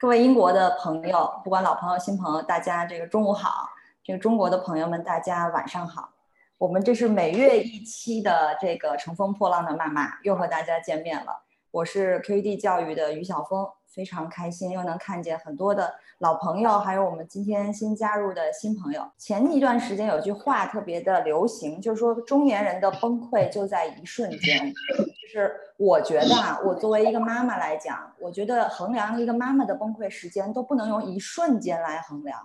各位英国的朋友，不管老朋友、新朋友，大家这个中午好；这个中国的朋友们，大家晚上好。我们这是每月一期的这个《乘风破浪的妈妈》，又和大家见面了。我是 QED 教育的于晓峰，非常开心又能看见很多的老朋友，还有我们今天新加入的新朋友。前一段时间有句话特别的流行，就是说中年人的崩溃就在一瞬间。就是我觉得啊，我作为一个妈妈来讲，我觉得衡量一个妈妈的崩溃时间都不能用一瞬间来衡量，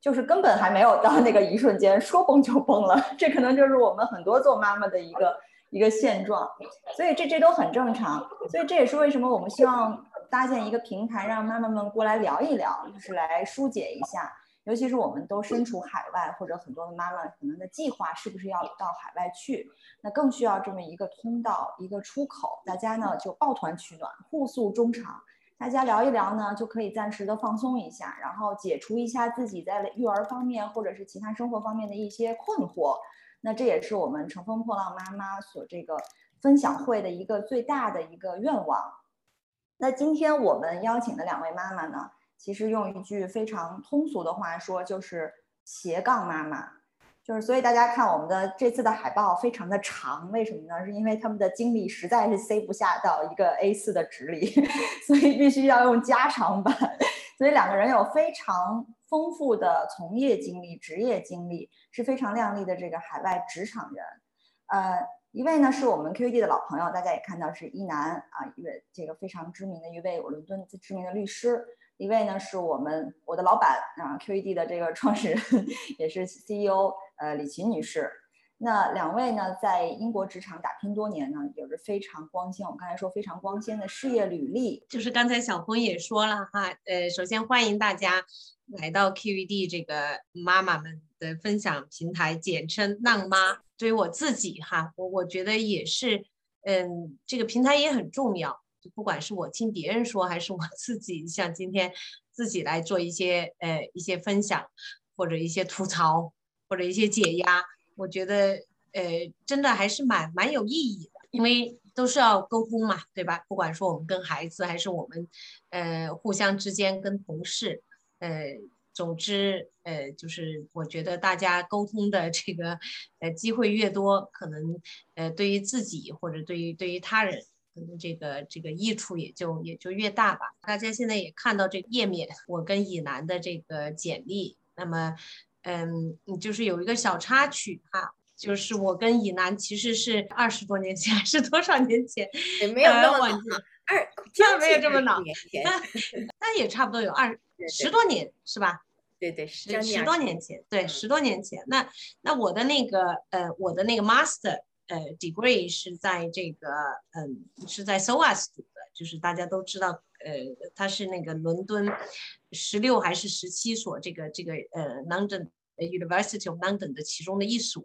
就是根本还没有到那个一瞬间，说崩就崩了。这可能就是我们很多做妈妈的一个一个现状，所以这这都很正常。所以这也是为什么我们希望搭建一个平台，让妈妈们过来聊一聊，就是来疏解一下。尤其是我们都身处海外，或者很多的妈妈可能的计划是不是要到海外去，那更需要这么一个通道、一个出口，大家呢就抱团取暖，互诉衷肠，大家聊一聊呢，就可以暂时的放松一下，然后解除一下自己在育儿方面或者是其他生活方面的一些困惑。那这也是我们乘风破浪妈妈所这个分享会的一个最大的一个愿望。那今天我们邀请的两位妈妈呢？其实用一句非常通俗的话说，就是斜杠妈妈，就是所以大家看我们的这次的海报非常的长，为什么呢？是因为他们的精力实在是塞不下到一个 A4 的纸里，所以必须要用加长版。所以两个人有非常丰富的从业经历、职业经历，是非常靓丽的这个海外职场人。呃，一位呢是我们 QED 的老朋友，大家也看到是一男啊，一位这个非常知名的一位伦敦知名的律师。一位呢是我们我的老板啊，QED 的这个创始人，也是 CEO，呃，李琴女士。那两位呢，在英国职场打拼多年呢，有着非常光鲜，我刚才说非常光鲜的事业履历。就是刚才小峰也说了哈，呃，首先欢迎大家来到 QED 这个妈妈们的分享平台，简称“浪妈”。对于我自己哈，我我觉得也是，嗯，这个平台也很重要。就不管是我听别人说，还是我自己像今天自己来做一些呃一些分享，或者一些吐槽，或者一些解压，我觉得呃真的还是蛮蛮有意义的，因为都是要沟通嘛，对吧？不管说我们跟孩子，还是我们呃互相之间跟同事，呃，总之呃就是我觉得大家沟通的这个呃机会越多，可能呃对于自己或者对于对于他人。可能这个这个益处也就也就越大吧。大家现在也看到这个页面，我跟以南的这个简历。那么，嗯，就是有一个小插曲哈，就是我跟以南其实是二十多年前还是多少年前？也没有那么二，那没有这么老，那也差不多有二十多年是吧？对对，十十多年前，对十多年前。那那我的那个呃，我的那个 master。呃，degree 是在这个，嗯，是在 SOAS 读的，就是大家都知道，呃，它是那个伦敦十六还是十七所这个这个呃 London University of London 的其中的一所。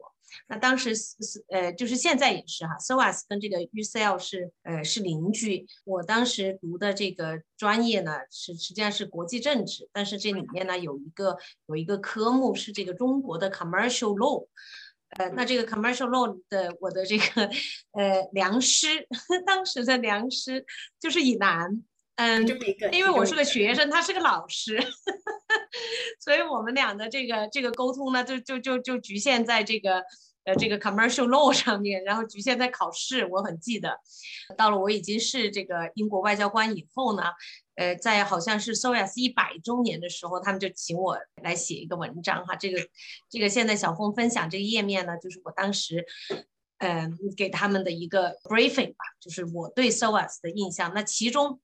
那当时是呃，就是现在也是哈，SOAS 跟这个 UCL 是呃是邻居。我当时读的这个专业呢是实际上是国际政治，但是这里面呢有一个有一个科目是这个中国的 Commercial Law。呃，那这个 commercial law 的我的这个呃良师，当时的良师就是以南，嗯，因为我是个学生，他是个老师，所以我们俩的这个这个沟通呢，就就就就局限在这个呃这个 commercial law 上面，然后局限在考试，我很记得，到了我已经是这个英国外交官以后呢。呃，在好像是 SOAS 一百周年的时候，他们就请我来写一个文章哈。这个这个现在小峰分享这个页面呢，就是我当时嗯给他们的一个 briefing 吧，就是我对 SOAS 的印象。那其中，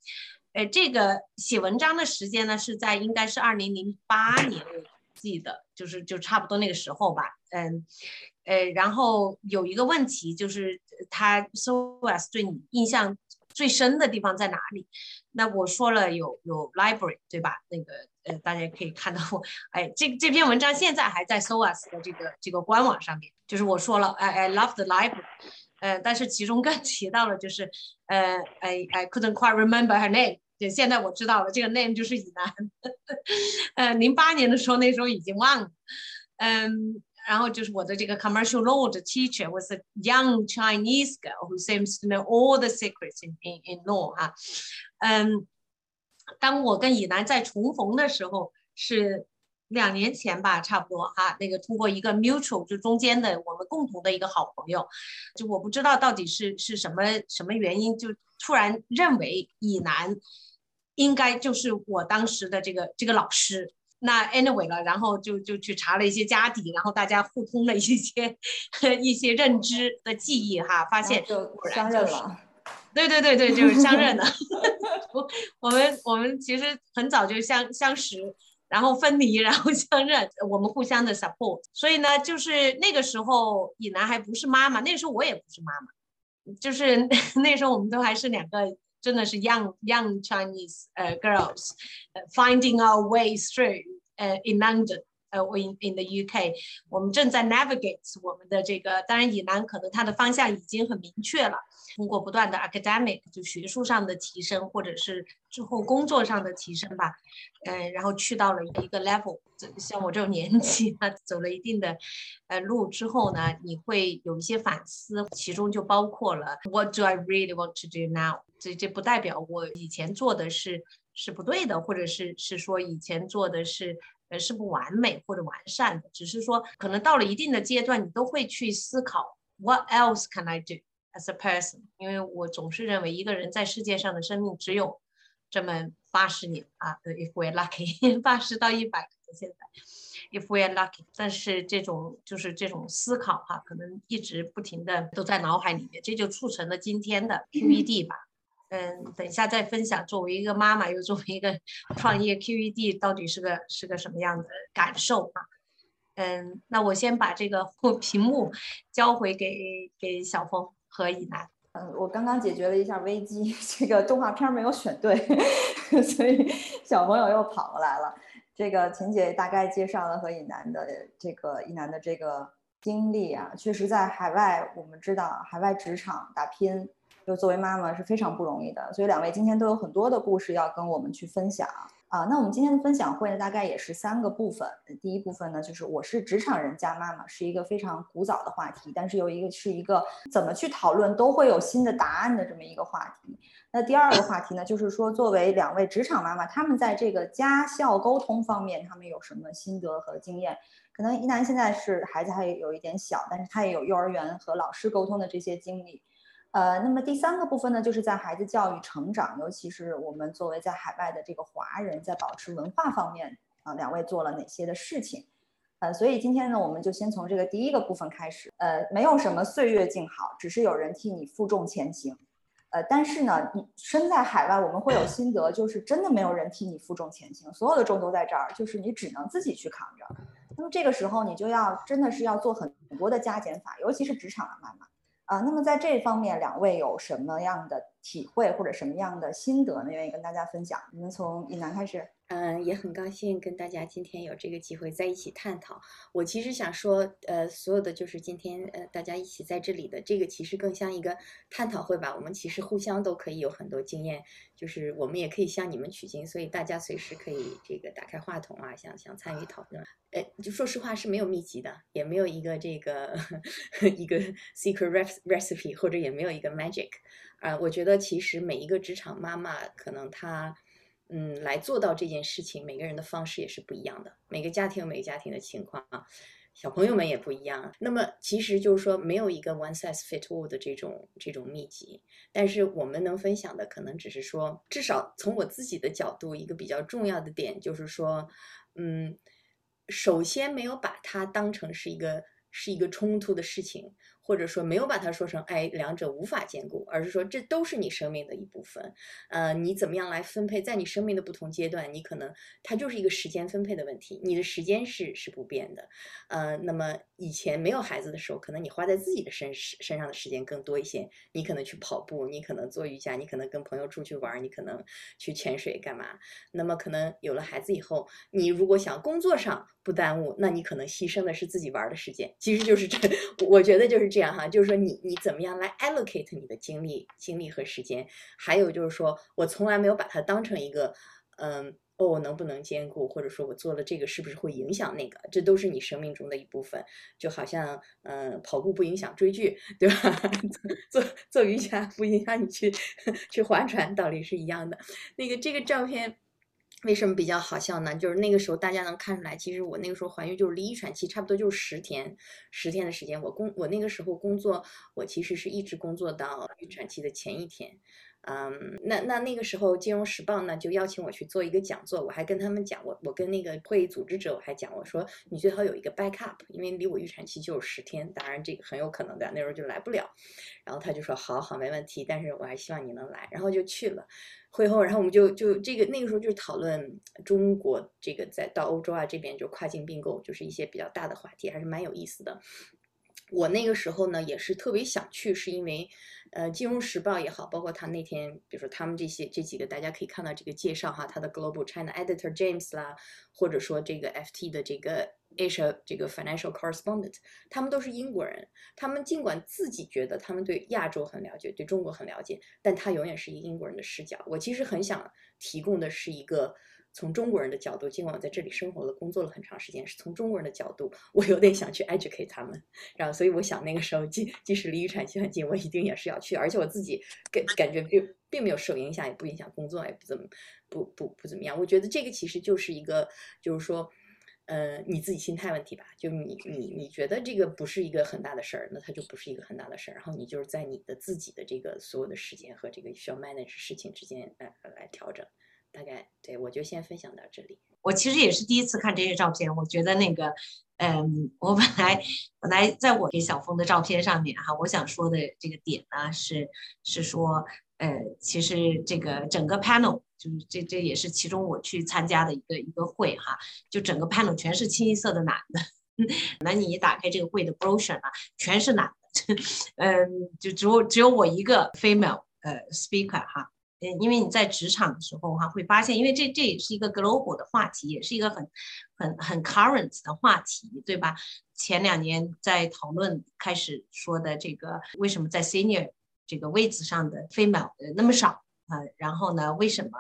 呃，这个写文章的时间呢是在应该是二零零八年，我记得就是就差不多那个时候吧。嗯，呃，然后有一个问题就是他 SOAS 对你印象。最深的地方在哪里？那我说了有有 library 对吧？那个呃，大家可以看到我，哎，这这篇文章现在还在 SOAS 的这个这个官网上面。就是我说了，I I love the library，呃，但是其中更提到了就是呃，I I couldn't quite remember her name。对，现在我知道了，这个 name 就是以南。呃，零八年的时候，那时候已经忘了。嗯。然后就是我的这个 commercial law 的 teacher was a young Chinese girl who seems to know all the secrets in in in law 哈，嗯，当我跟以南在重逢的时候是两年前吧，差不多哈，那个通过一个 mutual 就中间的我们共同的一个好朋友，就我不知道到底是是什么什么原因，就突然认为以南应该就是我当时的这个这个老师。那 anyway 了，然后就就去查了一些家底，然后大家互通了一些 一些认知的记忆哈，发现就相认了。对对对对，就是相认的。我们我们其实很早就相相识，然后分离，然后相认，我们互相的 support。所以呢，就是那个时候以南还不是妈妈，那个时候我也不是妈妈，就是 那时候我们都还是两个。真的是 young young Chinese 呃 girls，finding our way through 呃 in London 呃 in in the UK，我们正在 navigate 我们的这个，当然以南可能它的方向已经很明确了。通过不断的 academic 就学术上的提升，或者是之后工作上的提升吧，嗯，然后去到了一个 level，像我这种年纪，啊，走了一定的呃路之后呢，你会有一些反思，其中就包括了 What do I really want to do now？这这不代表我以前做的是是不对的，或者是是说以前做的是呃是不完美或者完善的，只是说可能到了一定的阶段，你都会去思考 What else can I do？as a person，因为我总是认为一个人在世界上的生命只有这么八十年啊，if we're lucky，八十到一百现在，if we are lucky，但是这种就是这种思考哈，可能一直不停的都在脑海里面，这就促成了今天的 QED 吧。嗯，等一下再分享，作为一个妈妈又作为一个 创业 QED 到底是个是个什么样的感受啊？嗯，那我先把这个 屏幕交回给给小峰。和以南，嗯，我刚刚解决了一下危机，这个动画片没有选对，所以小朋友又跑过来了。这个琴姐大概介绍了和以南的这个以南的这个经历啊，确实在海外，我们知道海外职场打拼，就作为妈妈是非常不容易的，所以两位今天都有很多的故事要跟我们去分享。啊，那我们今天的分享会呢，大概也是三个部分。第一部分呢，就是我是职场人加妈妈，是一个非常古早的话题，但是有一个是一个怎么去讨论都会有新的答案的这么一个话题。那第二个话题呢，就是说作为两位职场妈妈，他们在这个家校沟通方面，他们有什么心得和经验？可能一楠现在是孩子还有一点小，但是他也有幼儿园和老师沟通的这些经历。呃，那么第三个部分呢，就是在孩子教育成长，尤其是我们作为在海外的这个华人，在保持文化方面啊，两位做了哪些的事情？呃，所以今天呢，我们就先从这个第一个部分开始。呃，没有什么岁月静好，只是有人替你负重前行。呃，但是呢，你身在海外，我们会有心得，就是真的没有人替你负重前行，所有的重都在这儿，就是你只能自己去扛着。那么这个时候，你就要真的是要做很多的加减法，尤其是职场的妈妈。啊，那么在这方面，两位有什么样的体会或者什么样的心得呢？愿意跟大家分享？我们从以南开始。嗯，也很高兴跟大家今天有这个机会在一起探讨。我其实想说，呃，所有的就是今天呃大家一起在这里的这个，其实更像一个探讨会吧。我们其实互相都可以有很多经验，就是我们也可以向你们取经，所以大家随时可以这个打开话筒啊，想想参与讨论。呃，就说实话是没有秘籍的，也没有一个这个 一个 secret recipe，或者也没有一个 magic。啊，我觉得其实每一个职场妈妈可能她。嗯，来做到这件事情，每个人的方式也是不一样的。每个家庭有每个家庭的情况啊，小朋友们也不一样。那么，其实就是说，没有一个 one size fit all 的这种这种秘籍。但是，我们能分享的，可能只是说，至少从我自己的角度，一个比较重要的点就是说，嗯，首先没有把它当成是一个是一个冲突的事情。或者说没有把它说成哎两者无法兼顾，而是说这都是你生命的一部分。呃，你怎么样来分配，在你生命的不同阶段，你可能它就是一个时间分配的问题。你的时间是是不变的。呃，那么以前没有孩子的时候，可能你花在自己的身身上的时间更多一些。你可能去跑步，你可能做瑜伽，你可能跟朋友出去玩，你可能去潜水干嘛？那么可能有了孩子以后，你如果想工作上不耽误，那你可能牺牲的是自己玩的时间。其实就是这，我觉得就是这样哈，就是说你你怎么样来 allocate 你的精力、精力和时间，还有就是说我从来没有把它当成一个，嗯。哦，我能不能兼顾，或者说我做了这个是不是会影响那个？这都是你生命中的一部分。就好像，嗯，跑步不影响追剧，对吧？做做瑜伽不影响你去 去划船，道理是一样的。那个这个照片为什么比较好笑呢？就是那个时候大家能看出来，其实我那个时候怀孕就是离预产期差不多就是十天，十天的时间。我工我那个时候工作，我其实是一直工作到预产期的前一天。嗯，那那那个时候，《金融时报》呢就邀请我去做一个讲座，我还跟他们讲，我我跟那个会议组织者我还讲，我说你最好有一个 backup，因为离我预产期就有十天，当然这个很有可能的那时候就来不了。然后他就说好好没问题，但是我还希望你能来，然后就去了会后，然后我们就就这个那个时候就是讨论中国这个在到欧洲啊这边就跨境并购，就是一些比较大的话题，还是蛮有意思的。我那个时候呢也是特别想去，是因为。呃，《金融时报》也好，包括他那天，比如说他们这些这几个，大家可以看到这个介绍哈，他的 Global China Editor James 啦，或者说这个 FT 的这个 Asia 这个 Financial Correspondent，他们都是英国人。他们尽管自己觉得他们对亚洲很了解，对中国很了解，但他永远是一个英国人的视角。我其实很想提供的是一个。从中国人的角度，尽管我在这里生活了、工作了很长时间，是从中国人的角度，我有点想去 educate 他们。然后，所以我想那个时候，即即使离预产期很近，我一定也是要去。而且我自己感感觉并并没有受影响，也不影响工作，也不怎么不不不怎么样。我觉得这个其实就是一个，就是说，呃，你自己心态问题吧。就你你你觉得这个不是一个很大的事儿，那它就不是一个很大的事儿。然后你就是在你的自己的这个所有的时间和这个需要 manage 事情之间来来调整。大概对我就先分享到这里。我其实也是第一次看这些照片，我觉得那个，嗯，我本来本来在我给小峰的照片上面哈，我想说的这个点呢是是说，呃，其实这个整个 panel 就是这这也是其中我去参加的一个一个会哈，就整个 panel 全是清一色的男的，那你一打开这个会的 brochure 啊，全是男的，嗯，就只有只有我一个 female 呃 speaker 哈。嗯，因为你在职场的时候哈，会发现，因为这这也是一个 global 的话题，也是一个很很很 current 的话题，对吧？前两年在讨论开始说的这个，为什么在 senior 这个位置上的 female 那么少啊？然后呢，为什么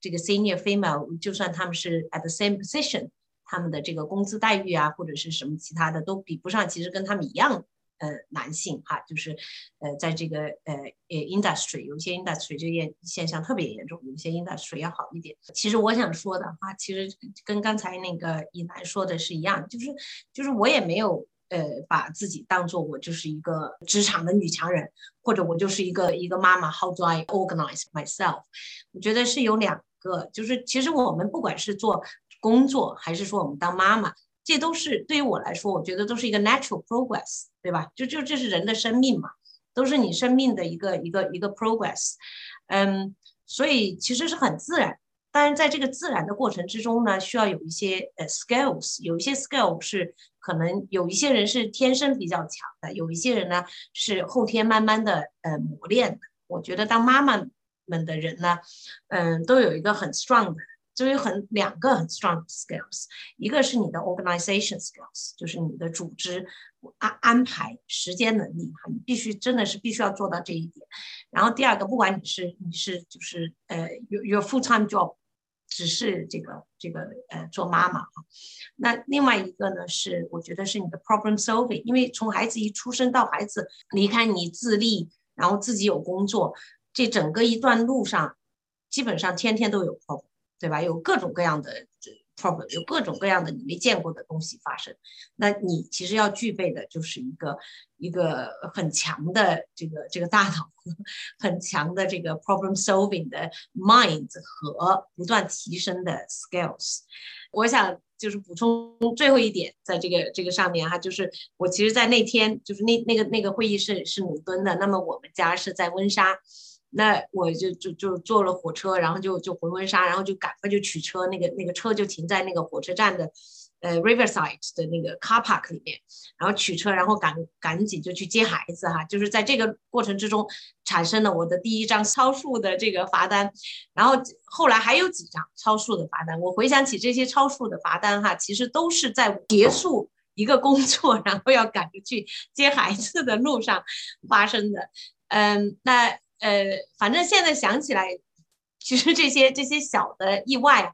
这个 senior female 就算他们是 at the same position，他们的这个工资待遇啊，或者是什么其他的都比不上，其实跟他们一样。呃，男性哈，就是呃，在这个呃呃 industry，有些 industry 这现现象特别严重，有些 industry 要好一点。其实我想说的话，其实跟刚才那个以南说的是一样，就是就是我也没有呃把自己当做我就是一个职场的女强人，或者我就是一个一个妈妈。How do I organize myself？我觉得是有两个，就是其实我们不管是做工作，还是说我们当妈妈。这都是对于我来说，我觉得都是一个 natural progress，对吧？就就这是人的生命嘛，都是你生命的一个一个一个 progress，嗯，所以其实是很自然。当然，在这个自然的过程之中呢，需要有一些呃 skills，有一些 skills 是可能有一些人是天生比较强的，有一些人呢是后天慢慢的呃磨练的。我觉得当妈妈们的人呢，嗯，都有一个很 strong 的。就有很两个很 strong skills，一个是你的 organization skills，就是你的组织安安排时间能力哈，你必须真的是必须要做到这一点。然后第二个，不管你是你是就是呃有有 full time job，只是这个这个呃做妈妈哈，那另外一个呢是我觉得是你的 problem solving，因为从孩子一出生到孩子离开你自立，然后自己有工作，这整个一段路上基本上天天都有 problem。对吧？有各种各样的 problem，有各种各样的你没见过的东西发生。那你其实要具备的就是一个一个很强的这个这个大脑，很强的这个 problem solving 的 mind 和不断提升的 skills。我想就是补充最后一点，在这个这个上面哈，就是我其实，在那天就是那那个那个会议室是伦敦的，那么我们家是在温莎。那我就就就坐了火车，然后就就回温莎，然后就赶快就取车，那个那个车就停在那个火车站的，呃，Riverside 的那个 car park 里面，然后取车，然后赶赶紧就去接孩子哈，就是在这个过程之中产生了我的第一张超速的这个罚单，然后后来还有几张超速的罚单，我回想起这些超速的罚单哈，其实都是在结束一个工作，然后要赶着去接孩子的路上发生的，嗯，那。呃，反正现在想起来，其实这些这些小的意外哈，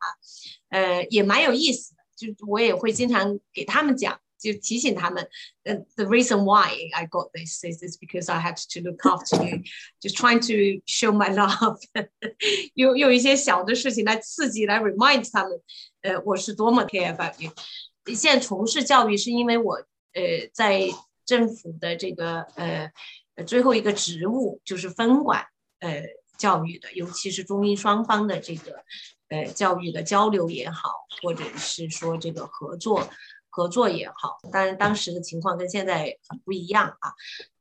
呃，也蛮有意思的。就我也会经常给他们讲，就提醒他们，呃，the reason why I got this is is because I had to look after you, just trying to show my love，用用一些小的事情来刺激，来 remind 他们，呃，我是多么 care about you。现在从事教育是因为我，呃，在政府的这个，呃。 呃，最后一个职务就是分管呃教育的，尤其是中英双方的这个呃教育的交流也好，或者是说这个合作合作也好。当然，当时的情况跟现在很不一样啊。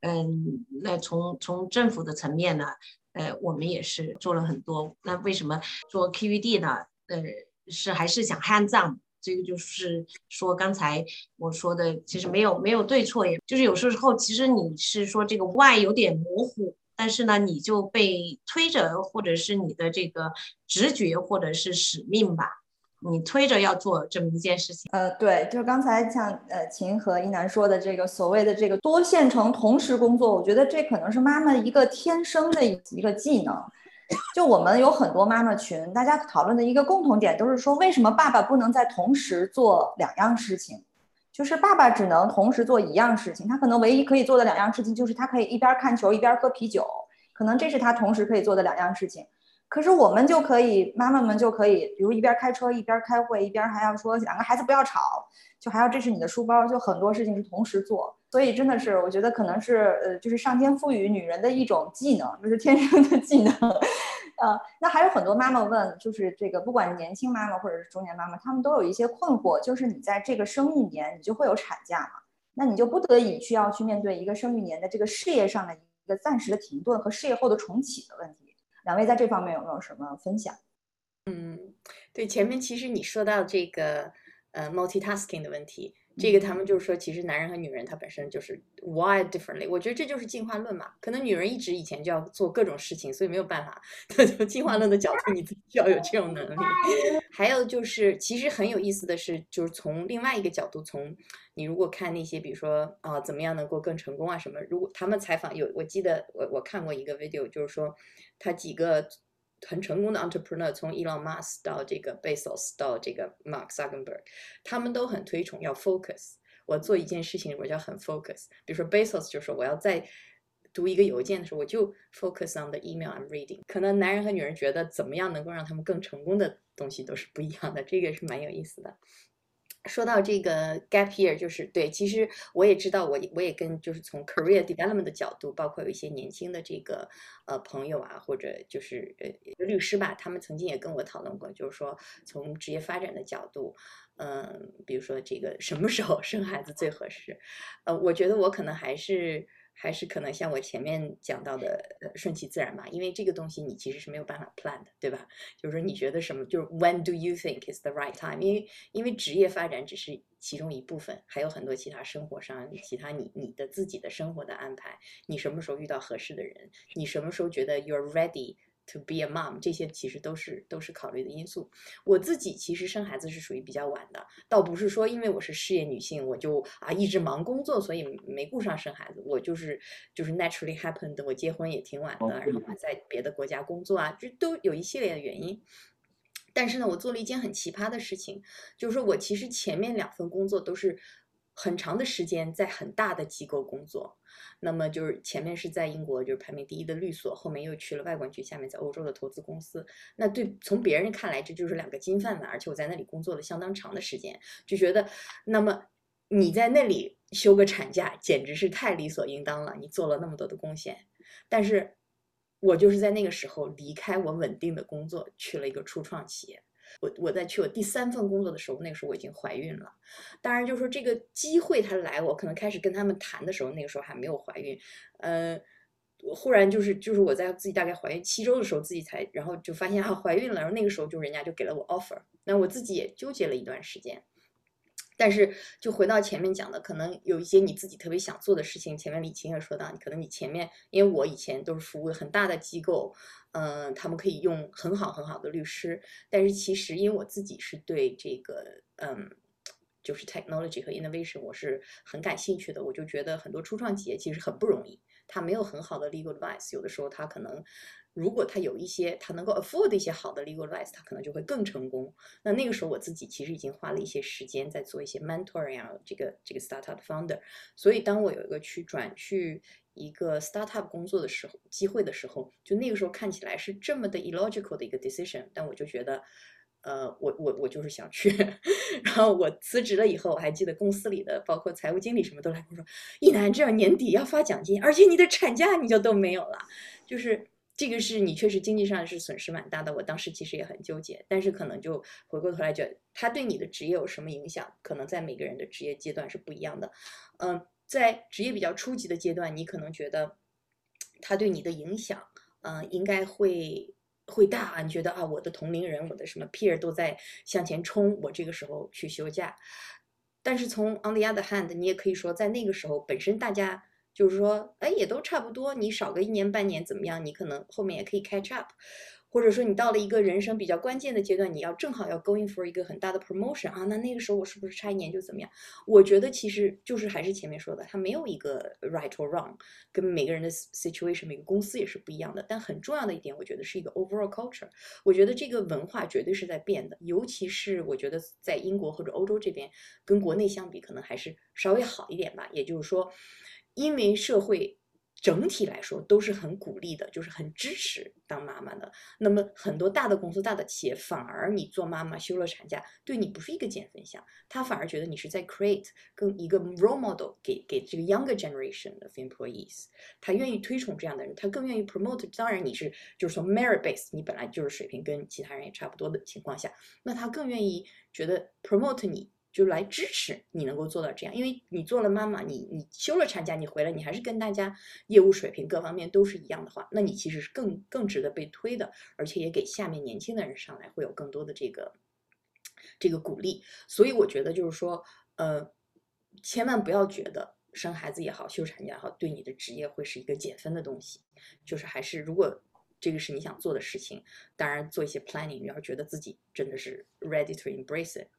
嗯，那从从政府的层面呢，呃，我们也是做了很多。那为什么做 QED 呢？呃，是还是想 hands on。这个就是说，刚才我说的，其实没有没有对错，也就是有时候其实你是说这个 why 有点模糊，但是呢，你就被推着，或者是你的这个直觉或者是使命吧，你推着要做这么一件事情。呃，对，就是刚才像呃秦和一楠说的这个所谓的这个多线程同时工作，我觉得这可能是妈妈一个天生的一个技能。就我们有很多妈妈群，大家讨论的一个共同点都是说，为什么爸爸不能在同时做两样事情？就是爸爸只能同时做一样事情，他可能唯一可以做的两样事情就是他可以一边看球一边喝啤酒，可能这是他同时可以做的两样事情。可是我们就可以，妈妈们就可以，比如一边开车一边开会，一边还要说两个孩子不要吵，就还要这是你的书包，就很多事情是同时做。所以真的是，我觉得可能是呃，就是上天赋予女人的一种技能，就是天生的技能。呃，那还有很多妈妈问，就是这个不管年轻妈妈或者是中年妈妈，她们都有一些困惑，就是你在这个生育年你就会有产假嘛，那你就不得已需要去面对一个生育年的这个事业上的一个暂时的停顿和事业后的重启的问题。两位在这方面有没有什么分享？嗯，对，前面其实你说到这个呃 multitasking 的问题。这个他们就是说，其实男人和女人他本身就是 wired differently。我觉得这就是进化论嘛。可能女人一直以前就要做各种事情，所以没有办法。从进化论的角度，你自己要有这种能力。还有就是，其实很有意思的是，就是从另外一个角度，从你如果看那些，比如说啊，怎么样能够更成功啊什么？如果他们采访有，我记得我我看过一个 video，就是说他几个。很成功的 entrepreneur，从 Elon Musk 到这个 Bezos 到这个 Mark Zuckerberg，他们都很推崇要 focus。我做一件事情，我就要很 focus。比如说 Bezos 就说，我要在读一个邮件的时候，我就 focus on the email I'm reading。可能男人和女人觉得怎么样能够让他们更成功的东西都是不一样的，这个是蛮有意思的。说到这个 gap year，就是对，其实我也知道，我我也跟就是从 career development 的角度，包括有一些年轻的这个呃朋友啊，或者就是呃律师吧，他们曾经也跟我讨论过，就是说从职业发展的角度，嗯，比如说这个什么时候生孩子最合适？呃，我觉得我可能还是。还是可能像我前面讲到的，呃，顺其自然吧，因为这个东西你其实是没有办法 plan 的，对吧？就是说你觉得什么，就是 When do you think is the right time？因为因为职业发展只是其中一部分，还有很多其他生活上其他你你的自己的生活的安排，你什么时候遇到合适的人，你什么时候觉得 you're ready？ready？To be a mom，这些其实都是都是考虑的因素。我自己其实生孩子是属于比较晚的，倒不是说因为我是事业女性，我就啊一直忙工作，所以没顾上生孩子。我就是就是 naturally happened，我结婚也挺晚的，然后在别的国家工作啊，这都有一系列的原因。但是呢，我做了一件很奇葩的事情，就是说我其实前面两份工作都是。很长的时间在很大的机构工作，那么就是前面是在英国就是排名第一的律所，后面又去了外管局，下面在欧洲的投资公司。那对从别人看来，这就是两个金饭碗，而且我在那里工作了相当长的时间，就觉得那么你在那里休个产假，简直是太理所应当了。你做了那么多的贡献，但是我就是在那个时候离开我稳定的工作，去了一个初创企业。我我在去我第三份工作的时候，那个时候我已经怀孕了。当然，就是说这个机会它来，我可能开始跟他们谈的时候，那个时候还没有怀孕。呃，我忽然就是就是我在自己大概怀孕七周的时候，自己才然后就发现啊怀孕了。然后那个时候就人家就给了我 offer，那我自己也纠结了一段时间。但是就回到前面讲的，可能有一些你自己特别想做的事情。前面李晴也说到，可能你前面因为我以前都是服务很大的机构。嗯，他们可以用很好很好的律师，但是其实因为我自己是对这个嗯，就是 technology 和 innovation 我是很感兴趣的，我就觉得很多初创企业其实很不容易，他没有很好的 legal advice，有的时候他可能如果他有一些他能够 afford 一些好的 legal advice，他可能就会更成功。那那个时候我自己其实已经花了一些时间在做一些 mentoring 啊，这个这个 startup founder，所以当我有一个去转去。一个 startup 工作的时候，机会的时候，就那个时候看起来是这么的 illogical 的一个 decision，但我就觉得，呃，我我我就是想去。然后我辞职了以后，我还记得公司里的包括财务经理什么都来跟我说，一楠这样年底要发奖金，而且你的产假你就都没有了，就是这个是你确实经济上是损失蛮大的。我当时其实也很纠结，但是可能就回过头来觉得，他对你的职业有什么影响？可能在每个人的职业阶段是不一样的，嗯。在职业比较初级的阶段，你可能觉得他对你的影响，嗯，应该会会大。你觉得啊，我的同龄人，我的什么 peer 都在向前冲，我这个时候去休假。但是从 on the other hand，你也可以说，在那个时候本身大家就是说，哎，也都差不多。你少个一年半年怎么样？你可能后面也可以 catch up。或者说你到了一个人生比较关键的阶段，你要正好要 going for 一个很大的 promotion 啊，那那个时候我是不是差一年就怎么样？我觉得其实就是还是前面说的，它没有一个 right or wrong，跟每个人的 situation，每个公司也是不一样的。但很重要的一点，我觉得是一个 overall culture。我觉得这个文化绝对是在变的，尤其是我觉得在英国或者欧洲这边，跟国内相比，可能还是稍微好一点吧。也就是说，因为社会。整体来说都是很鼓励的，就是很支持当妈妈的。那么很多大的公司、大的企业，反而你做妈妈休了产假，对你不是一个减分项，他反而觉得你是在 create 更一个 role model 给给这个 younger generation of employees，他愿意推崇这样的人，他更愿意 promote。当然你是就是说 merit base，你本来就是水平跟其他人也差不多的情况下，那他更愿意觉得 promote 你。就是来支持你能够做到这样，因为你做了妈妈，你你休了产假，你回来，你还是跟大家业务水平各方面都是一样的话，那你其实是更更值得被推的，而且也给下面年轻的人上来会有更多的这个这个鼓励。所以我觉得就是说，呃，千万不要觉得生孩子也好，休产假也好，对你的职业会是一个减分的东西。就是还是如果这个是你想做的事情，当然做一些 planning，你要觉得自己真的是 ready to embrace it。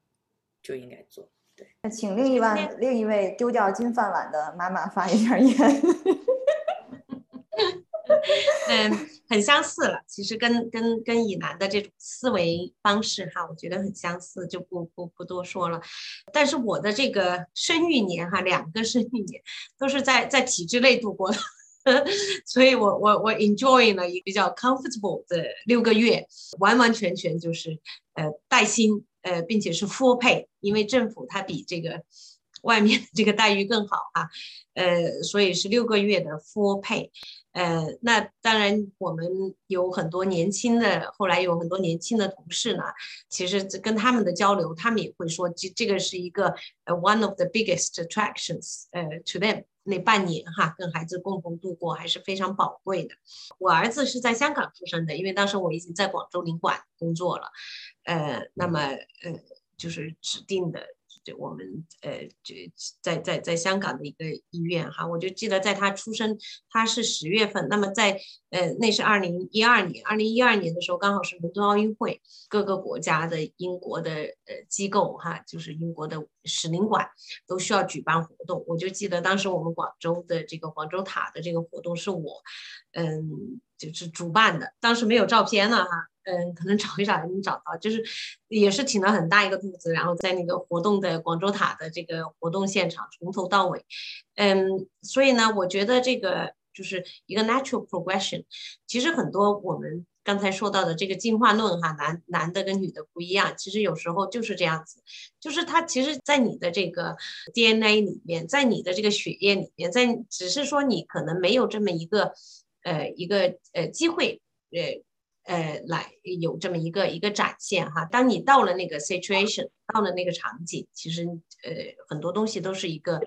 就应该做。对，那请另一位另一位丢掉金饭碗的妈妈发一下言。嗯，很相似了，其实跟跟跟以南的这种思维方式哈，我觉得很相似，就不不不多说了。但是我的这个生育年哈，两个生育年都是在在体制内度过的，所以我我我 enjoy 了一个比较 comfortable 的六个月，完完全全就是呃带薪。呃，并且是 full pay，因为政府它比这个外面这个待遇更好啊，呃，所以是六个月的 full pay，呃，那当然我们有很多年轻的，后来有很多年轻的同事呢，其实跟他们的交流，他们也会说，这这个是一个呃 one of the biggest attractions，呃，to them 那半年哈，跟孩子共同度过还是非常宝贵的。我儿子是在香港出生的，因为当时我已经在广州领馆工作了。呃，那么呃，就是指定的，就我们呃，就在在在香港的一个医院哈，我就记得在他出生，他是十月份，那么在呃，那是二零一二年，二零一二年的时候，刚好是伦敦奥运会，各个国家的英国的呃机构哈，就是英国的使领馆都需要举办活动，我就记得当时我们广州的这个广州塔的这个活动是我，嗯。就是主办的，当时没有照片了哈，嗯，可能找一找也能找到，就是也是挺了很大一个肚子，然后在那个活动的广州塔的这个活动现场从头到尾，嗯，所以呢，我觉得这个就是一个 natural progression，其实很多我们。刚才说到的这个进化论哈，男男的跟女的不一样，其实有时候就是这样子，就是它其实，在你的这个 DNA 里面，在你的这个血液里面，在只是说你可能没有这么一个呃一个呃机会呃呃来有这么一个一个展现哈。当你到了那个 situation，到了那个场景，其实呃很多东西都是一个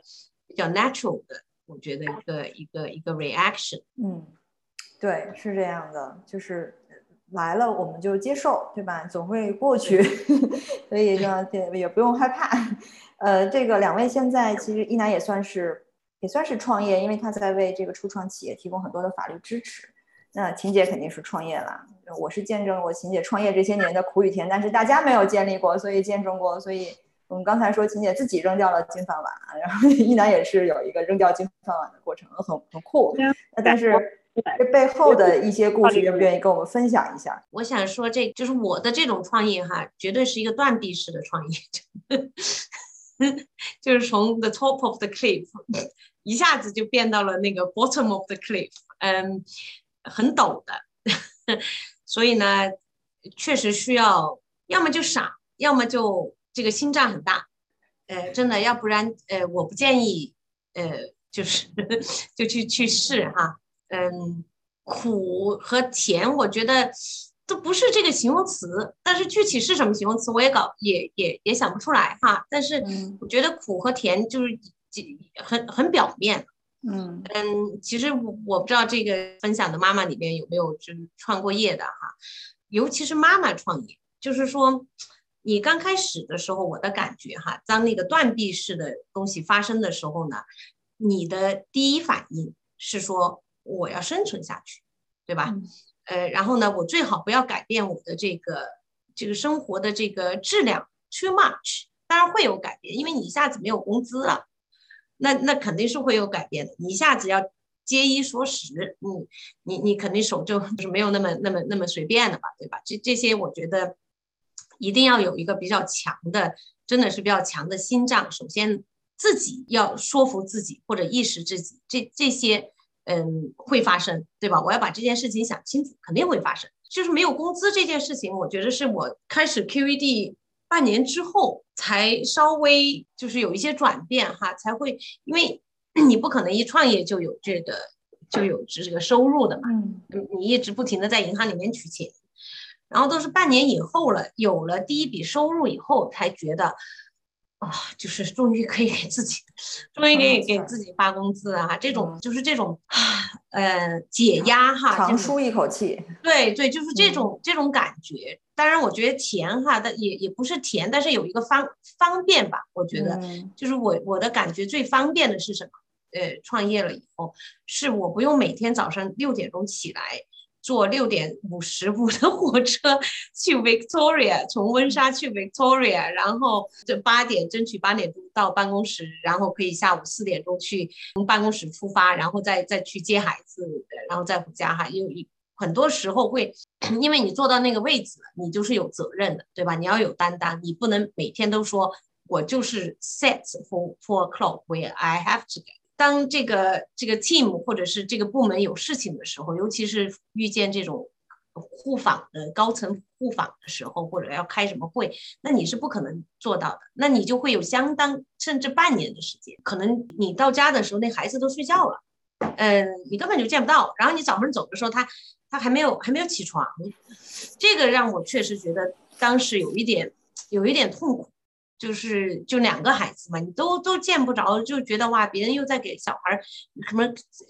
比较 natural 的，我觉得一个一个一个 reaction。嗯，对，是这样的，就是。来了我们就接受，对吧？总会过去，所以呢，也也不用害怕。呃，这个两位现在其实一楠也算是也算是创业，因为他在为这个初创企业提供很多的法律支持。那秦姐肯定是创业了，我是见证了我秦姐创业这些年的苦与甜，但是大家没有经历过，所以见证过。所以我们刚才说秦姐自己扔掉了金饭碗，然后一楠也是有一个扔掉金饭碗的过程，很很酷。那但是。这背后的一些故事，愿不愿意跟我们分享一下？我想说，这就是我的这种创业哈，绝对是一个断臂式的创业，就是从 the top of the cliff 一下子就变到了那个 bottom of the cliff，嗯，很陡的，所以呢，确实需要，要么就傻，要么就这个心脏很大，呃，真的，要不然，呃，我不建议，呃，就是 就去去试哈。嗯，苦和甜，我觉得都不是这个形容词，但是具体是什么形容词，我也搞也也也想不出来哈。但是我觉得苦和甜就是很很表面。嗯嗯，其实我我不知道这个分享的妈妈里面有没有就是创过业的哈，尤其是妈妈创业，就是说你刚开始的时候，我的感觉哈，当那个断臂式的东西发生的时候呢，你的第一反应是说。我要生存下去，对吧？呃，然后呢，我最好不要改变我的这个这个生活的这个质量 too much。当然会有改变，因为你一下子没有工资了，那那肯定是会有改变的。你一下子要节衣缩食，你你你肯定手就就是没有那么那么那么随便的吧，对吧？这这些我觉得一定要有一个比较强的，真的是比较强的心脏。首先自己要说服自己或者意识自己，这这些。嗯，会发生，对吧？我要把这件事情想清楚，肯定会发生。就是没有工资这件事情，我觉得是我开始 QED 半年之后才稍微就是有一些转变哈，才会，因为 你不可能一创业就有这个就有这个收入的嘛，嗯，你一直不停的在银行里面取钱，然后都是半年以后了，有了第一笔收入以后才觉得。啊，就是终于可以给自己，终于可以给自己发工资啊！这种就是这种啊，呃，解压哈，长舒一口气。对对，就是这种这种感觉。当然，我觉得甜哈，但也也不是甜，但是有一个方方便吧。我觉得，就是我我的感觉最方便的是什么？呃，创业了以后，是我不用每天早上六点钟起来。坐六点五十五的火车去 Victoria，从温莎去 Victoria，然后就八点争取八点钟到办公室，然后可以下午四点钟去从办公室出发，然后再再去接孩子，然后再回家哈。因为很多时候会，因为你坐到那个位置，你就是有责任的，对吧？你要有担当，你不能每天都说我就是 set for four o'clock where I have to。当这个这个 team 或者是这个部门有事情的时候，尤其是遇见这种互访的高层互访的时候，或者要开什么会，那你是不可能做到的。那你就会有相当甚至半年的时间，可能你到家的时候，那孩子都睡觉了，嗯，你根本就见不到。然后你早上走的时候，他他还没有还没有起床，这个让我确实觉得当时有一点有一点痛苦。就是就两个孩子嘛，你都都见不着，就觉得哇，别人又在给小孩什么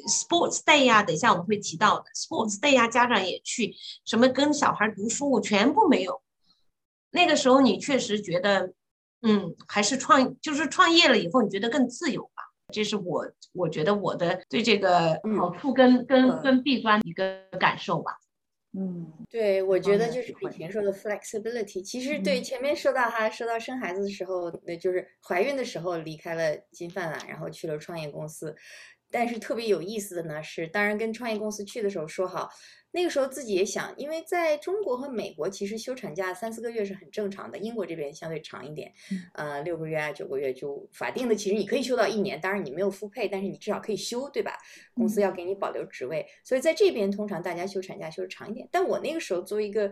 sports day 呀，等一下我们会提到的 sports day 呀，家长也去，什么跟小孩读书全部没有。那个时候你确实觉得，嗯，还是创就是创业了以后，你觉得更自由吧？这是我我觉得我的对这个好处跟跟跟弊端一个感受吧。嗯，对，我觉得就是以前说的 flexibility，其实对前面说到哈，说到生孩子的时候，那就是怀孕的时候离开了金饭碗，然后去了创业公司。但是特别有意思的呢是，当然跟创业公司去的时候说好，那个时候自己也想，因为在中国和美国其实休产假三四个月是很正常的，英国这边相对长一点，呃，六个月啊九个月就法定的，其实你可以休到一年，当然你没有复配，但是你至少可以休，对吧？公司要给你保留职位，所以在这边通常大家休产假休的长一点。但我那个时候作为一个。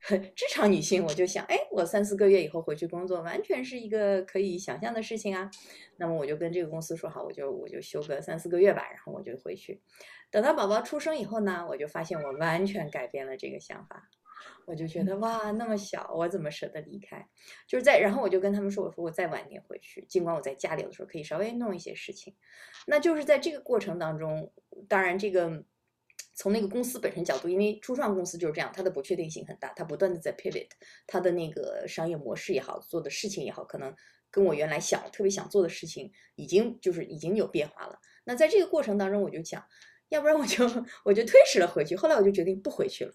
职场女性，我就想，哎，我三四个月以后回去工作，完全是一个可以想象的事情啊。那么我就跟这个公司说好，我就我就休个三四个月吧，然后我就回去。等到宝宝出生以后呢，我就发现我完全改变了这个想法。我就觉得哇，那么小，我怎么舍得离开？就是在，然后我就跟他们说，我说我再晚点回去，尽管我在家里的时候可以稍微弄一些事情。那就是在这个过程当中，当然这个。从那个公司本身角度，因为初创公司就是这样，它的不确定性很大，它不断的在 pivot，它的那个商业模式也好，做的事情也好，可能跟我原来想特别想做的事情，已经就是已经有变化了。那在这个过程当中，我就想，要不然我就我就推迟了回去。后来我就决定不回去了。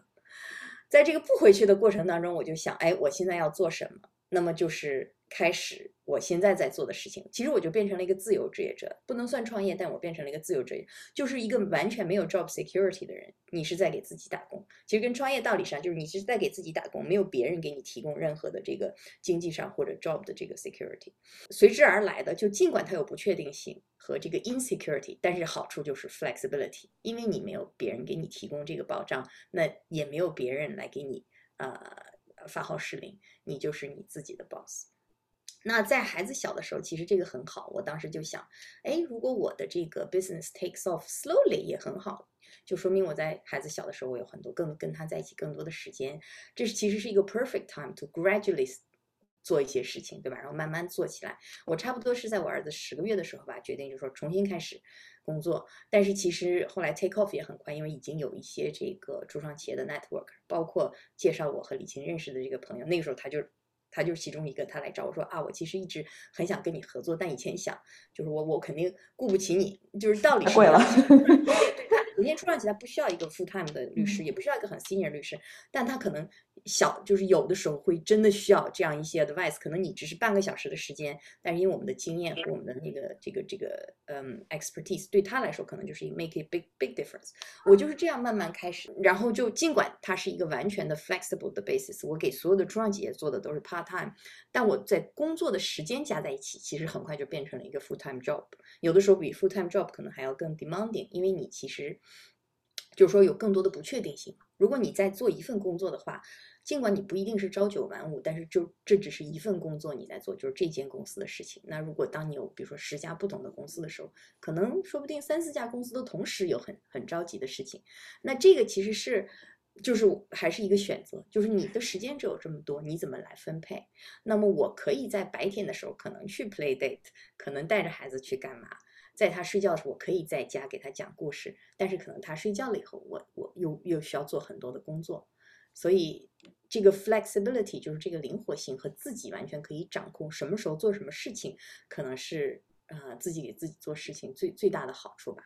在这个不回去的过程当中，我就想，哎，我现在要做什么？那么就是开始。我现在在做的事情，其实我就变成了一个自由职业者，不能算创业，但我变成了一个自由职业，就是一个完全没有 job security 的人。你是在给自己打工，其实跟创业道理上就是你是在给自己打工，没有别人给你提供任何的这个经济上或者 job 的这个 security。随之而来的，就尽管它有不确定性和这个 insecurity，但是好处就是 flexibility，因为你没有别人给你提供这个保障，那也没有别人来给你呃发号施令，你就是你自己的 boss。那在孩子小的时候，其实这个很好。我当时就想，哎，如果我的这个 business takes off slowly 也很好，就说明我在孩子小的时候，我有很多更跟他在一起更多的时间。这是其实是一个 perfect time to gradually 做一些事情，对吧？然后慢慢做起来。我差不多是在我儿子十个月的时候吧，决定就说重新开始工作。但是其实后来 take off 也很快，因为已经有一些这个初创企业的 network，包括介绍我和李晴认识的这个朋友。那个时候他就。他就是其中一个，他来找我说啊，我其实一直很想跟你合作，但以前想就是我我肯定雇不起你，就是道理是贵了。首先，初创企业不需要一个 full time 的律师，也不需要一个很 senior 律师，但他可能小，就是有的时候会真的需要这样一些 advice。可能你只是半个小时的时间，但是因为我们的经验和我们的那个这个这个嗯 expertise，对他来说可能就是 make a big big difference。我就是这样慢慢开始，然后就尽管它是一个完全的 flexible 的 basis，我给所有的初创企业做的都是 part time，但我在工作的时间加在一起，其实很快就变成了一个 full time job。有的时候比 full time job 可能还要更 demanding，因为你其实。就是说有更多的不确定性。如果你在做一份工作的话，尽管你不一定是朝九晚五，但是就这只是一份工作你在做，就是这间公司的事情。那如果当你有比如说十家不同的公司的时候，可能说不定三四家公司都同时有很很着急的事情。那这个其实是就是还是一个选择，就是你的时间只有这么多，你怎么来分配？那么我可以在白天的时候可能去 play date，可能带着孩子去干嘛？在他睡觉的时候，我可以在家给他讲故事，但是可能他睡觉了以后，我我又又需要做很多的工作，所以这个 flexibility 就是这个灵活性和自己完全可以掌控什么时候做什么事情，可能是呃自己给自己做事情最最大的好处吧。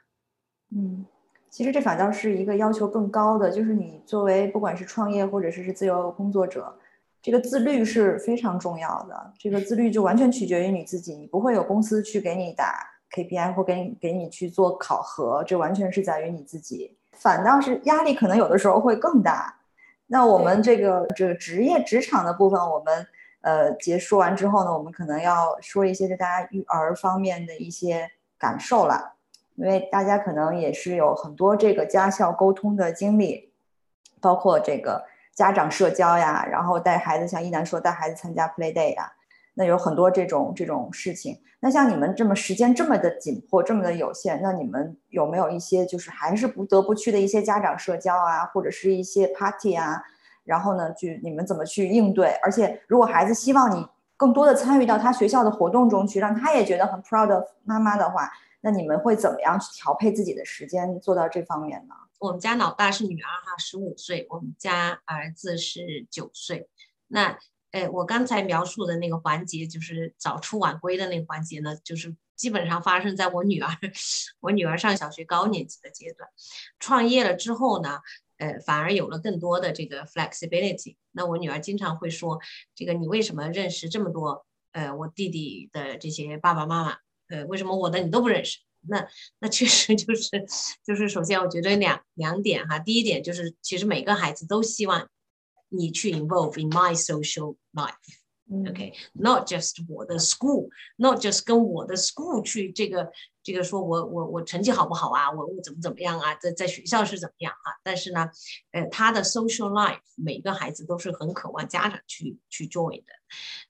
嗯，其实这反倒是一个要求更高的，就是你作为不管是创业或者是是自由工作者，这个自律是非常重要的。这个自律就完全取决于你自己，你不会有公司去给你打。KPI 或给给你去做考核，这完全是在于你自己。反倒是压力可能有的时候会更大。那我们这个这个职业职场的部分，我们呃结束完之后呢，我们可能要说一些对大家育儿方面的一些感受了，因为大家可能也是有很多这个家校沟通的经历，包括这个家长社交呀，然后带孩子，像一楠说带孩子参加 Play Day 呀。那有很多这种这种事情，那像你们这么时间这么的紧迫，这么的有限，那你们有没有一些就是还是不得不去的一些家长社交啊，或者是一些 party 啊？然后呢，就你们怎么去应对？而且如果孩子希望你更多的参与到他学校的活动中去，让他也觉得很 proud of 妈妈的话，那你们会怎么样去调配自己的时间做到这方面呢？我们家老大是女儿哈，十五岁，我们家儿子是九岁，那。哎，我刚才描述的那个环节，就是早出晚归的那个环节呢，就是基本上发生在我女儿，我女儿上小学高年级的阶段。创业了之后呢，呃，反而有了更多的这个 flexibility。那我女儿经常会说，这个你为什么认识这么多呃我弟弟的这些爸爸妈妈？呃，为什么我的你都不认识？那那确实就是就是首先我觉得两两点哈，第一点就是其实每个孩子都希望你去 involve in my social life。OK，not just 我的 school，not just 跟我的 school 去这个这个说我我我成绩好不好啊，我我怎么怎么样啊，在在学校是怎么样啊？但是呢，呃，他的 social life 每个孩子都是很渴望家长去去 join 的，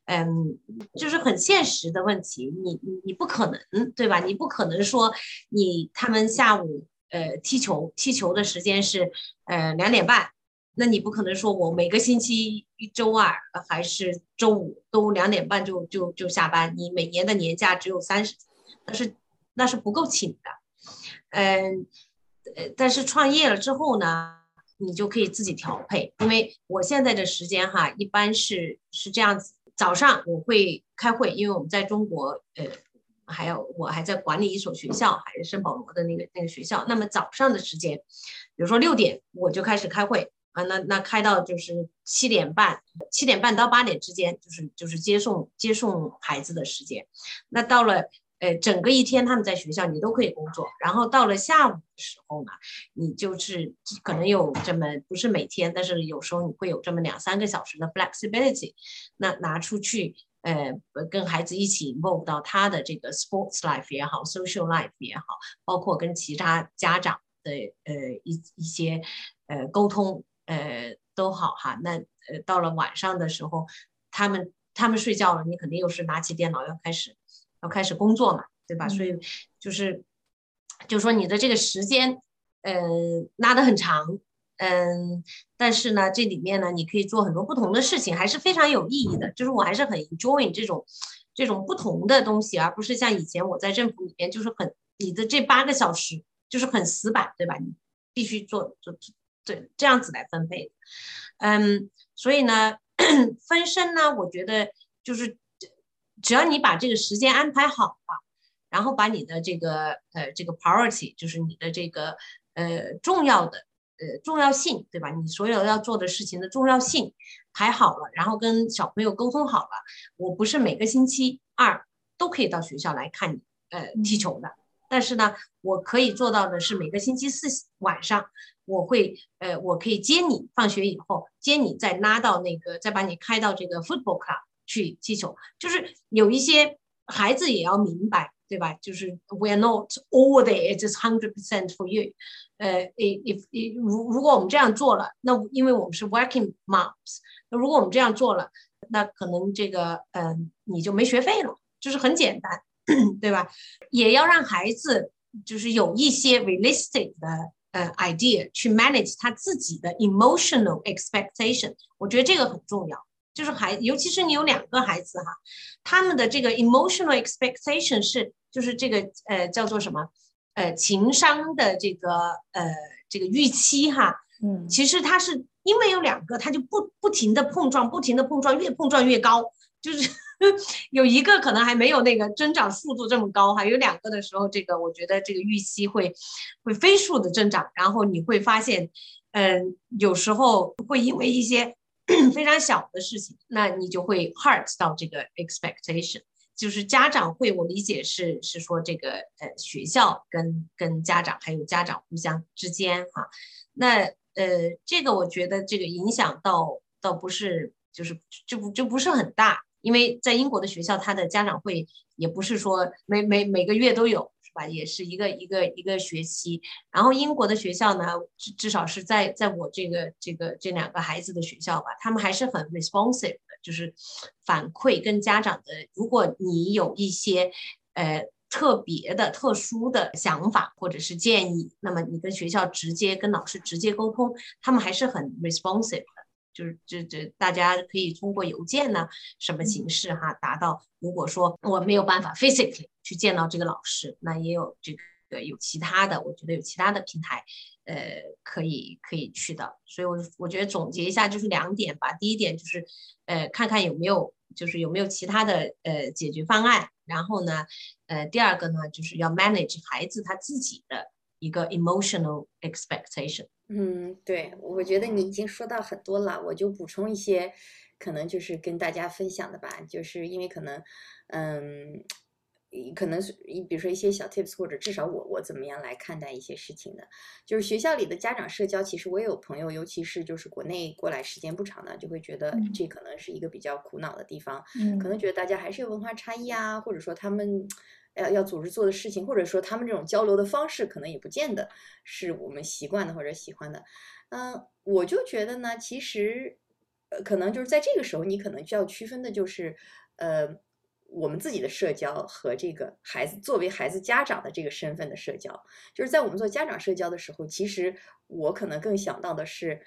嗯，就是很现实的问题，你你你不可能对吧？你不可能说你他们下午呃踢球踢球的时间是呃两点半。那你不可能说我每个星期一周二还是周五都两点半就就就下班，你每年的年假只有三十，那是那是不够请的，嗯，呃，但是创业了之后呢，你就可以自己调配，因为我现在的时间哈，一般是是这样子，早上我会开会，因为我们在中国，呃，还有我还在管理一所学校，还是圣保罗的那个那个学校，那么早上的时间，比如说六点我就开始开会。那那开到就是七点半，七点半到八点之间，就是就是接送接送孩子的时间。那到了呃整个一天他们在学校，你都可以工作。然后到了下午的时候呢，你就是可能有这么不是每天，但是有时候你会有这么两三个小时的 flexibility，那拿出去呃跟孩子一起 move 到他的这个 sports life 也好，social life 也好，包括跟其他家长的呃一一些呃沟通。呃，都好哈。那呃，到了晚上的时候，他们他们睡觉了，你肯定又是拿起电脑要开始要开始工作嘛，对吧？所以就是就说你的这个时间，嗯，拉得很长，嗯，但是呢，这里面呢，你可以做很多不同的事情，还是非常有意义的。就是我还是很 enjoy 这种这种不同的东西，而不是像以前我在政府里面就是很你的这八个小时就是很死板，对吧？你必须做做。对，这样子来分配，嗯，所以呢，分身呢，我觉得就是只要你把这个时间安排好了，然后把你的这个呃这个 priority，就是你的这个呃重要的呃重要性，对吧？你所有要做的事情的重要性排好了，然后跟小朋友沟通好了，我不是每个星期二都可以到学校来看你呃踢球的，但是呢，我可以做到的是每个星期四晚上。我会，呃，我可以接你放学以后，接你再拉到那个，再把你开到这个 football club 去踢球。就是有一些孩子也要明白，对吧？就是 we're not all there, it's hundred percent for you。呃，if if 如如果我们这样做了，那因为我们是 working moms，那如果我们这样做了，那可能这个，嗯，你就没学费了，就是很简单，对吧？也要让孩子就是有一些 realistic 的。呃，idea 去 manage 他自己的 emotional expectation，我觉得这个很重要。就是孩，尤其是你有两个孩子哈，他们的这个 emotional expectation 是就是这个呃叫做什么呃情商的这个呃这个预期哈。嗯，其实他是因为有两个，他就不不停的碰撞，不停的碰撞，越碰撞越高，就是。有一个可能还没有那个增长速度这么高哈，有两个的时候，这个我觉得这个预期会会飞速的增长，然后你会发现，嗯，有时候会因为一些 非常小的事情，那你就会 hurt 到这个 expectation，就是家长会，我理解是是说这个呃学校跟跟家长还有家长互相之间哈，那呃这个我觉得这个影响倒倒不是就是就不就不是很大。因为在英国的学校，他的家长会也不是说每每每个月都有，是吧？也是一个一个一个学期。然后英国的学校呢，至至少是在在我这个这个这两个孩子的学校吧，他们还是很 responsive 的，就是反馈跟家长的。如果你有一些呃特别的、特殊的想法或者是建议，那么你跟学校直接跟老师直接沟通，他们还是很 responsive 的。就是这这，大家可以通过邮件呢，什么形式哈，达到。如果说我没有办法 physically 去见到这个老师，那也有这个有其他的，我觉得有其他的平台，呃，可以可以去的。所以，我我觉得总结一下就是两点吧。第一点就是，呃，看看有没有就是有没有其他的呃解决方案。然后呢，呃，第二个呢，就是要 manage 孩子他自己的一个 emotional expectation。嗯，对，我觉得你已经说到很多了，我就补充一些，可能就是跟大家分享的吧，就是因为可能，嗯，可能是比如说一些小 tips，或者至少我我怎么样来看待一些事情的，就是学校里的家长社交，其实我也有朋友，尤其是就是国内过来时间不长的，就会觉得这可能是一个比较苦恼的地方，可能。觉得大家还是有文化差异啊，或者说他们要要组织做的事情，或者说他们这种交流的方式，可能也不见得是我们习惯的或者喜欢的。嗯，我就觉得呢，其实呃，可能就是在这个时候，你可能就要区分的就是，呃。我们自己的社交和这个孩子作为孩子家长的这个身份的社交，就是在我们做家长社交的时候，其实我可能更想到的是，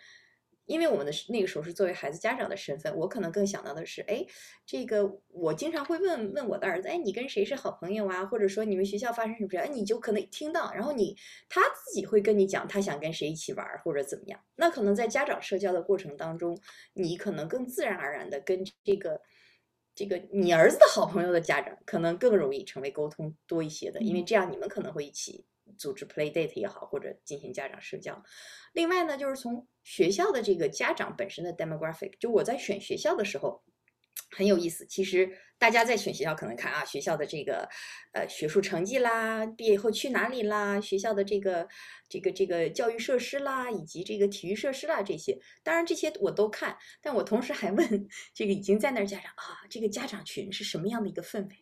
因为我们的那个时候是作为孩子家长的身份，我可能更想到的是，哎，这个我经常会问问我的儿子，哎，你跟谁是好朋友啊？或者说你们学校发生什么事？哎，你就可能听到，然后你他自己会跟你讲他想跟谁一起玩或者怎么样。那可能在家长社交的过程当中，你可能更自然而然的跟这个。这个你儿子的好朋友的家长可能更容易成为沟通多一些的，因为这样你们可能会一起组织 play date 也好，或者进行家长社交。另外呢，就是从学校的这个家长本身的 demographic，就我在选学校的时候。很有意思，其实大家在选学校可能看啊，学校的这个呃学术成绩啦，毕业以后去哪里啦，学校的这个这个这个教育设施啦，以及这个体育设施啦这些，当然这些我都看，但我同时还问 这个已经在那儿家长啊，这个家长群是什么样的一个氛围？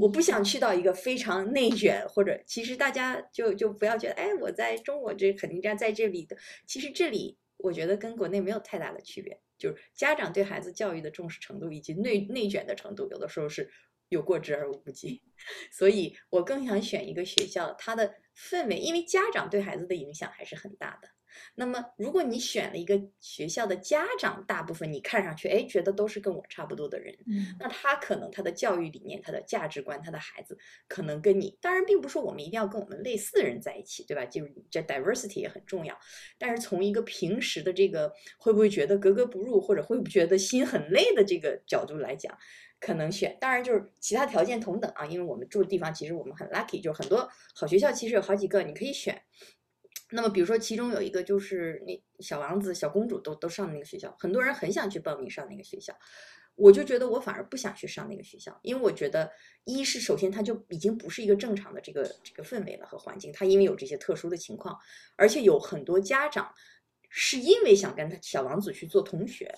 我不想去到一个非常内卷，或者其实大家就就不要觉得，哎，我在中国这肯定站在这里的，其实这里我觉得跟国内没有太大的区别。就是家长对孩子教育的重视程度以及内内卷的程度，有的时候是有过之而无不及，所以我更想选一个学校，它的氛围，因为家长对孩子的影响还是很大的。那么，如果你选了一个学校的家长，大部分你看上去，哎，觉得都是跟我差不多的人，那他可能他的教育理念、他的价值观、他的孩子，可能跟你，当然并不是说我们一定要跟我们类似的人在一起，对吧？就是这 diversity 也很重要。但是从一个平时的这个会不会觉得格格不入，或者会不会觉得心很累的这个角度来讲，可能选。当然就是其他条件同等啊，因为我们住的地方其实我们很 lucky，就是很多好学校其实有好几个你可以选。那么，比如说，其中有一个就是那小王子、小公主都都上那个学校，很多人很想去报名上那个学校，我就觉得我反而不想去上那个学校，因为我觉得一是首先它就已经不是一个正常的这个这个氛围了和环境，它因为有这些特殊的情况，而且有很多家长是因为想跟他小王子去做同学。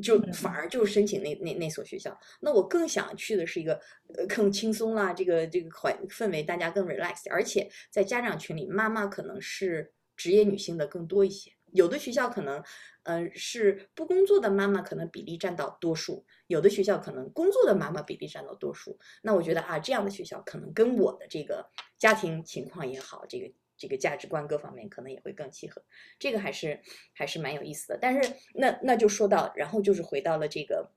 就反。而就申请那那那所学校，那我更想去的是一个呃更轻松啦，这个这个环氛围大家更 relax，而且在家长群里，妈妈可能是职业女性的更多一些，有的学校可能嗯是不工作的妈妈可能比例占到多数，有的学校可能工作的妈妈比例占到多数，那我觉得啊这样的学校可能跟我的这个家庭情况也好，这个。这个价值观各方面可能也会更契合，这个还是还是蛮有意思的。但是那那就说到，然后就是回到了这个，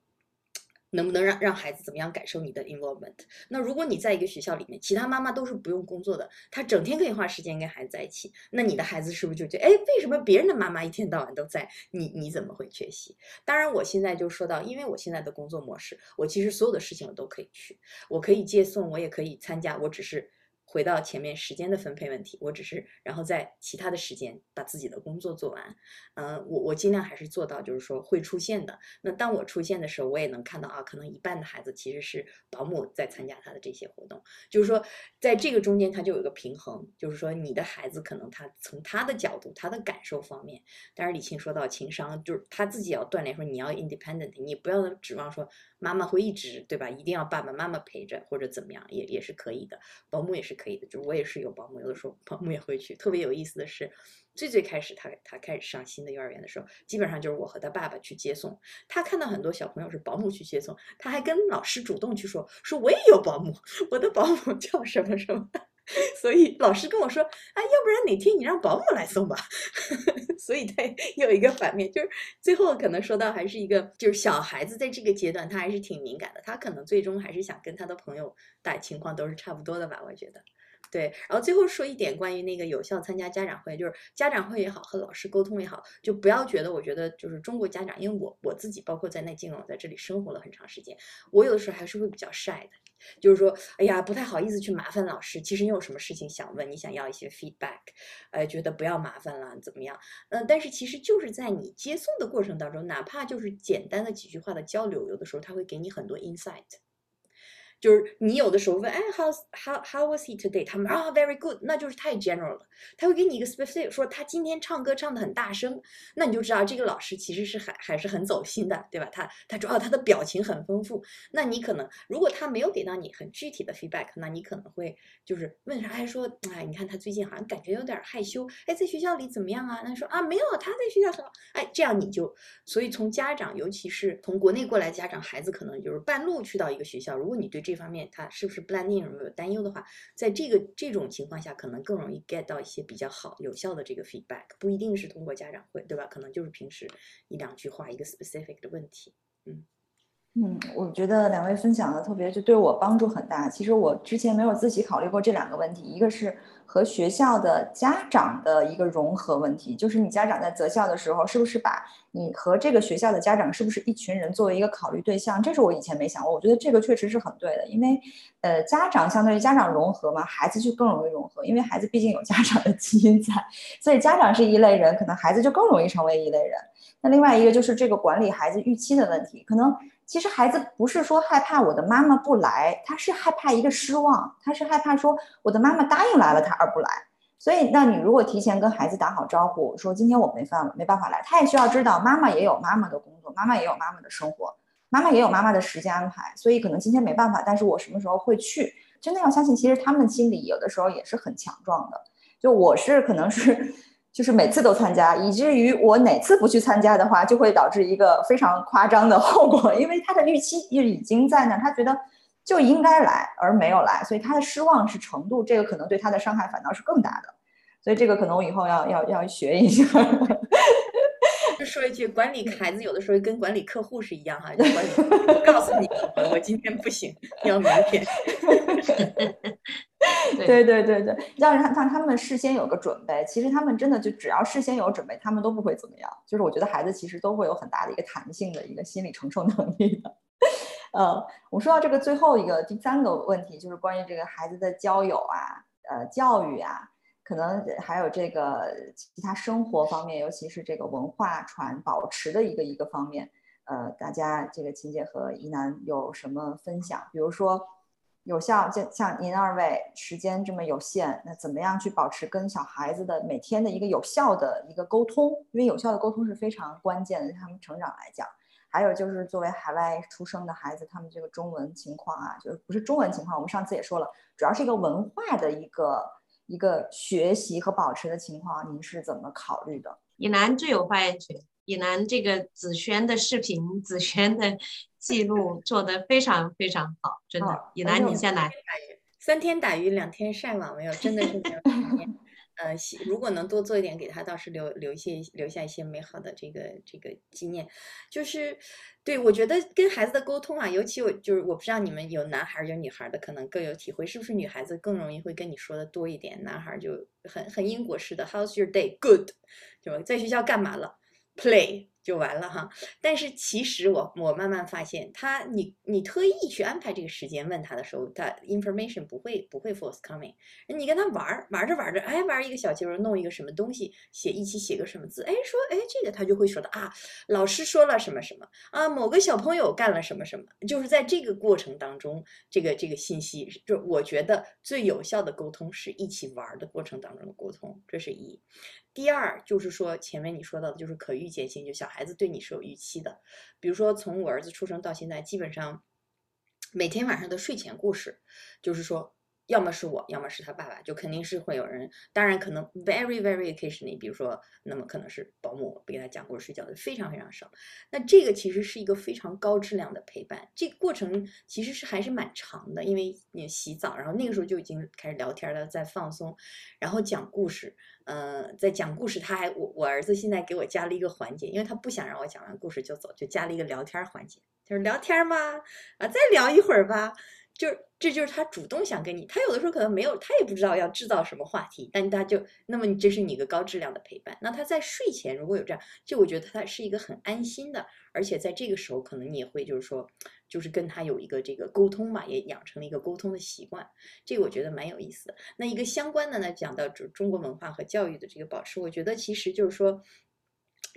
能不能让让孩子怎么样感受你的 involvement？那如果你在一个学校里面，其他妈妈都是不用工作的，她整天可以花时间跟孩子在一起，那你的孩子是不是就觉得，哎，为什么别人的妈妈一天到晚都在，你你怎么会缺席？当然，我现在就说到，因为我现在的工作模式，我其实所有的事情我都可以去，我可以接送，我也可以参加，我只是。回到前面时间的分配问题，我只是然后在其他的时间把自己的工作做完，嗯，我我尽量还是做到，就是说会出现的。那当我出现的时候，我也能看到啊，可能一半的孩子其实是保姆在参加他的这些活动，就是说在这个中间他就有一个平衡，就是说你的孩子可能他从他的角度、他的感受方面，当然李沁说到情商，就是他自己要锻炼，说你要 independent，你不要指望说。妈妈会一直对吧？一定要爸爸妈妈陪着或者怎么样，也也是可以的。保姆也是可以可以的，就我也是有保姆，有的时候保姆也会去。特别有意思的是，最最开始他他开始上新的幼儿园的时候，基本上就是我和他爸爸去接送。他看到很多小朋友是保姆去接送，他还跟老师主动去说，说我也有保姆，我的保姆叫什么什么。所以老师跟我说，啊，要不然哪天你让保姆来送吧。所以他有一个反面，就是最后可能说到还是一个，就是小孩子在这个阶段他还是挺敏感的，他可能最终还是想跟他的朋友打情况都是差不多的吧，我觉得。对，然后最后说一点关于那个有效参加家长会，就是家长会也好，和老师沟通也好，就不要觉得我觉得就是中国家长，因为我我自己包括在内，尽管我在这里生活了很长时间，我有的时候还是会比较晒的。就是说，哎呀，不太好意思去麻烦老师。其实你有什么事情想问，你想要一些 feedback，呃，觉得不要麻烦了，怎么样？嗯，但是其实就是在你接送的过程当中，哪怕就是简单的几句话的交流，有的时候他会给你很多 insight。就是你有的时候问，哎，how how how was he today？他们啊，very good，那就是太 general 了。他会给你一个 specific，说他今天唱歌唱的很大声，那你就知道这个老师其实是还还是很走心的，对吧？他他主要他的表情很丰富。那你可能如果他没有给到你很具体的 feedback，那你可能会就是问啥？还说，哎，你看他最近好像感觉有点害羞，哎，在学校里怎么样啊？那说啊，没有，他在学校很好。哎，这样你就所以从家长，尤其是从国内过来家长，孩子可能就是半路去到一个学校，如果你对这方面他是不是不带内容有没有担忧的话，在这个这种情况下，可能更容易 get 到一些比较好有效的这个 feedback，不一定是通过家长会，对吧？可能就是平时一两句话一个 specific 的问题，嗯。嗯，我觉得两位分享的特别就对我帮助很大。其实我之前没有自己考虑过这两个问题，一个是和学校的家长的一个融合问题，就是你家长在择校的时候，是不是把你和这个学校的家长是不是一群人作为一个考虑对象？这是我以前没想过，我觉得这个确实是很对的，因为呃，家长相对于家长融合嘛，孩子就更容易融合，因为孩子毕竟有家长的基因在，所以家长是一类人，可能孩子就更容易成为一类人。那另外一个就是这个管理孩子预期的问题，可能。其实孩子不是说害怕我的妈妈不来，他是害怕一个失望，他是害怕说我的妈妈答应来了他而不来。所以，那你如果提前跟孩子打好招呼，说今天我没饭了，没办法来，他也需要知道妈妈也有妈妈的工作，妈妈也有妈妈的生活，妈妈也有妈妈的时间安排。所以可能今天没办法，但是我什么时候会去？真的要相信，其实他们心里有的时候也是很强壮的。就我是可能是。就是每次都参加，以至于我哪次不去参加的话，就会导致一个非常夸张的后果。因为他的预期就已经在那儿，他觉得就应该来，而没有来，所以他的失望是程度，这个可能对他的伤害反倒是更大的。所以这个可能我以后要要要学一下。就说一句，管理孩子有的时候跟管理客户是一样哈，就管理告诉你，我今天不行，要明天。对对对对，让让让他们事先有个准备。其实他们真的就只要事先有准备，他们都不会怎么样。就是我觉得孩子其实都会有很大的一个弹性的一个心理承受能力的。呃，我说到这个最后一个第三个问题，就是关于这个孩子的交友啊，呃，教育啊，可能还有这个其他生活方面，尤其是这个文化传保持的一个一个方面。呃，大家这个秦姐和一楠有什么分享？比如说。有效，就像您二位时间这么有限，那怎么样去保持跟小孩子的每天的一个有效的一个沟通？因为有效的沟通是非常关键的，他们成长来讲。还有就是作为海外出生的孩子，他们这个中文情况啊，就是不是中文情况，我们上次也说了，主要是一个文化的一个一个学习和保持的情况，您是怎么考虑的？以南最有发言权。以南这个子轩的视频，子轩的记录做得非常非常好，真的。以南，你先来。三天打鱼两天晒网，没有，真的是没有。呃，如果能多做一点，给他倒是留留一些留下一些美好的这个这个纪念。就是，对我觉得跟孩子的沟通啊，尤其我就是我不知道你们有男孩有女孩的，可能更有体会，是不是女孩子更容易会跟你说的多一点？男孩就很很英国式的，How's your day? Good，就在学校干嘛了？play 就完了哈，但是其实我我慢慢发现，他你你特意去安排这个时间问他的时候，他 information 不会不会 forthcoming。你跟他玩玩着玩着，哎玩一个小球，弄一个什么东西，写一起写个什么字，哎说哎这个他就会说的啊，老师说了什么什么啊，某个小朋友干了什么什么，就是在这个过程当中，这个这个信息，就我觉得最有效的沟通是一起玩的过程当中的沟通，这是一。第二就是说，前面你说到的，就是可预见性，就小孩孩子对你是有预期的。比如说，从我儿子出生到现在，基本上每天晚上的睡前故事，就是说。要么是我，要么是他爸爸，就肯定是会有人。当然，可能 very very occasionally，比如说，那么可能是保姆不给他讲故事睡觉的非常非常少。那这个其实是一个非常高质量的陪伴。这个过程其实是还是蛮长的，因为你洗澡，然后那个时候就已经开始聊天了，在放松，然后讲故事。嗯，在讲故事，他还我我儿子现在给我加了一个环节，因为他不想让我讲完故事就走，就加了一个聊天环节，就是聊天吗？啊，再聊一会儿吧。就是这就是他主动想跟你，他有的时候可能没有，他也不知道要制造什么话题，但他就那么这是你一个高质量的陪伴。那他在睡前如果有这样，就我觉得他是一个很安心的，而且在这个时候可能你也会就是说，就是跟他有一个这个沟通嘛，也养成了一个沟通的习惯，这个我觉得蛮有意思的。那一个相关的呢，讲到中中国文化和教育的这个保持，我觉得其实就是说。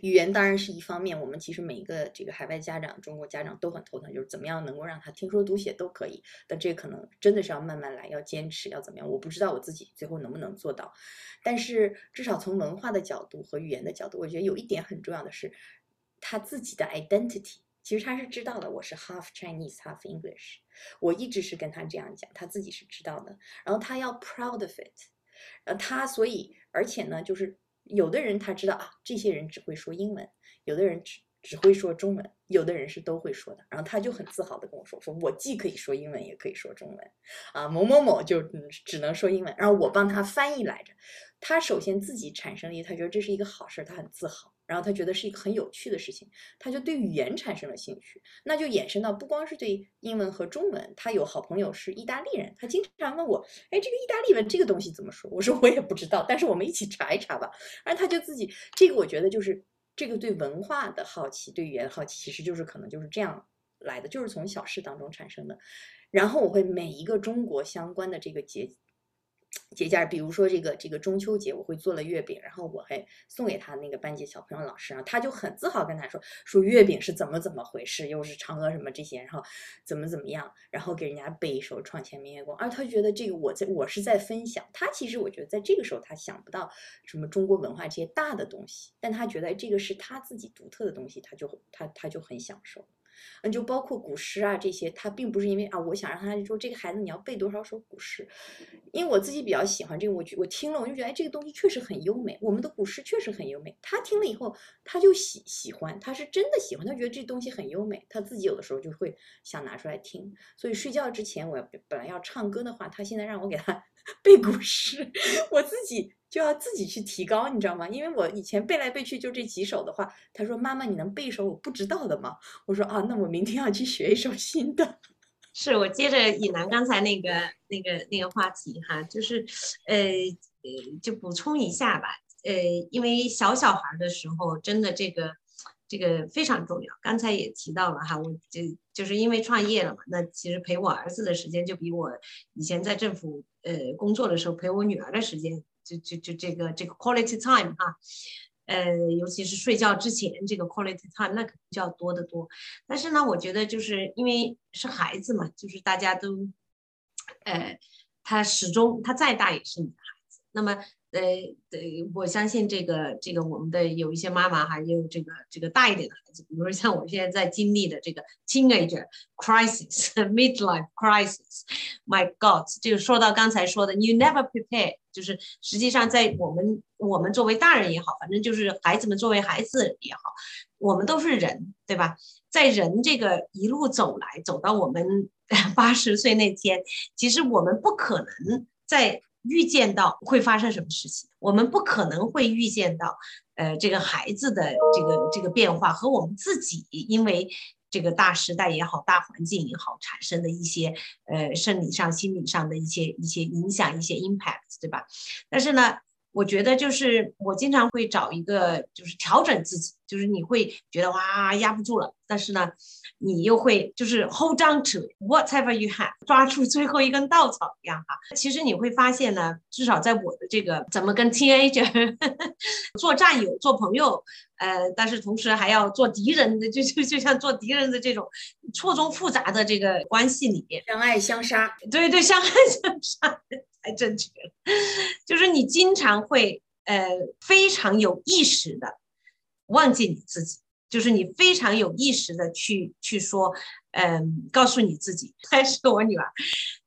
语言当然是一方面，我们其实每一个这个海外家长、中国家长都很头疼，就是怎么样能够让他听说读写都可以。但这可能真的是要慢慢来，要坚持，要怎么样？我不知道我自己最后能不能做到。但是至少从文化的角度和语言的角度，我觉得有一点很重要的是，他自己的 identity，其实他是知道的，我是 half Chinese half English。我一直是跟他这样讲，他自己是知道的。然后他要 proud of it，呃，他所以而且呢，就是。有的人他知道啊，这些人只会说英文；有的人只只会说中文；有的人是都会说的。然后他就很自豪的跟我说：“说我既可以说英文，也可以说中文。”啊，某某某就只能说英文，然后我帮他翻译来着。他首先自己产生了一，他觉得这是一个好事，他很自豪。然后他觉得是一个很有趣的事情，他就对语言产生了兴趣，那就衍生到不光是对英文和中文，他有好朋友是意大利人，他经常问我，哎，这个意大利文这个东西怎么说？我说我也不知道，但是我们一起查一查吧。然后他就自己，这个我觉得就是这个对文化的好奇，对语言好奇，其实就是可能就是这样来的，就是从小事当中产生的。然后我会每一个中国相关的这个节。节假日，比如说这个这个中秋节，我会做了月饼，然后我还送给他那个班级小朋友老师，然后他就很自豪跟他说说月饼是怎么怎么回事，又是嫦娥什么这些，然后怎么怎么样，然后给人家背一首《床前明月光》，而他觉得这个我在我是在分享，他其实我觉得在这个时候他想不到什么中国文化这些大的东西，但他觉得这个是他自己独特的东西，他就他他就很享受。嗯，就包括古诗啊这些，他并不是因为啊，我想让他说这个孩子你要背多少首古诗，因为我自己比较喜欢这个，我我听了我就觉得哎，这个东西确实很优美，我们的古诗确实很优美。他听了以后，他就喜喜欢，他是真的喜欢，他觉得这东西很优美，他自己有的时候就会想拿出来听。所以睡觉之前，我本来要唱歌的话，他现在让我给他 背古诗，我自己。就要自己去提高，你知道吗？因为我以前背来背去就这几首的话，他说：“妈妈，你能背一首我不知道的吗？”我说：“啊，那我明天要去学一首新的。”是我接着以南刚才那个那个那个话题哈，就是呃呃，就补充一下吧。呃，因为小小孩的时候，真的这个这个非常重要。刚才也提到了哈，我就就是因为创业了嘛，那其实陪我儿子的时间就比我以前在政府呃工作的时候陪我女儿的时间。就就就这个这个 quality time 啊，呃，尤其是睡觉之前这个 quality time，那肯定就要多得多。但是呢，我觉得就是因为是孩子嘛，就是大家都，呃，他始终他再大也是你的孩子。那么。呃，对，我相信这个这个我们的有一些妈妈哈，也有这个这个大一点的孩子，比如说像我现在在经历的这个 teenager crisis、midlife crisis。My God，这个说到刚才说的，you never prepare，就是实际上在我们我们作为大人也好，反正就是孩子们作为孩子也好，我们都是人，对吧？在人这个一路走来，走到我们 八十岁那天，其实我们不可能在。预见到会发生什么事情，我们不可能会预见到，呃，这个孩子的这个这个变化和我们自己因为这个大时代也好，大环境也好产生的一些呃生理上、心理上的一些一些影响、一些 impact，对吧？但是呢。我觉得就是我经常会找一个，就是调整自己，就是你会觉得哇压不住了，但是呢，你又会就是 hold on to whatever you have，抓住最后一根稻草一样哈。其实你会发现呢，至少在我的这个怎么跟 teenager 做战友、做朋友，呃，但是同时还要做敌人的，就就就像做敌人的这种错综复杂的这个关系里面，相爱相杀，对对，相爱相杀。太正确了，就是你经常会呃非常有意识的忘记你自己，就是你非常有意识的去去说，嗯，告诉你自己还是我女儿，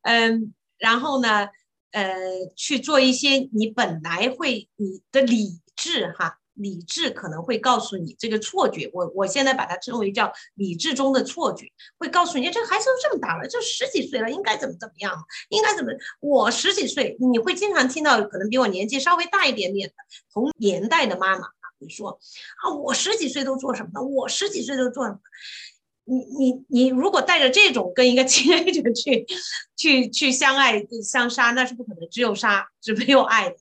嗯，然后呢，呃，去做一些你本来会你的理智哈。理智可能会告诉你这个错觉，我我现在把它称为叫理智中的错觉，会告诉你，这个孩子都这么大了，就十几岁了，应该怎么怎么样，应该怎么？我十几岁，你会经常听到可能比我年纪稍微大一点点的同年代的妈妈会说啊，我十几岁都做什么呢？我十几岁都做什么？你你你如果带着这种跟一个亲爱者去去去相爱相杀，那是不可能，只有杀，只没有爱的。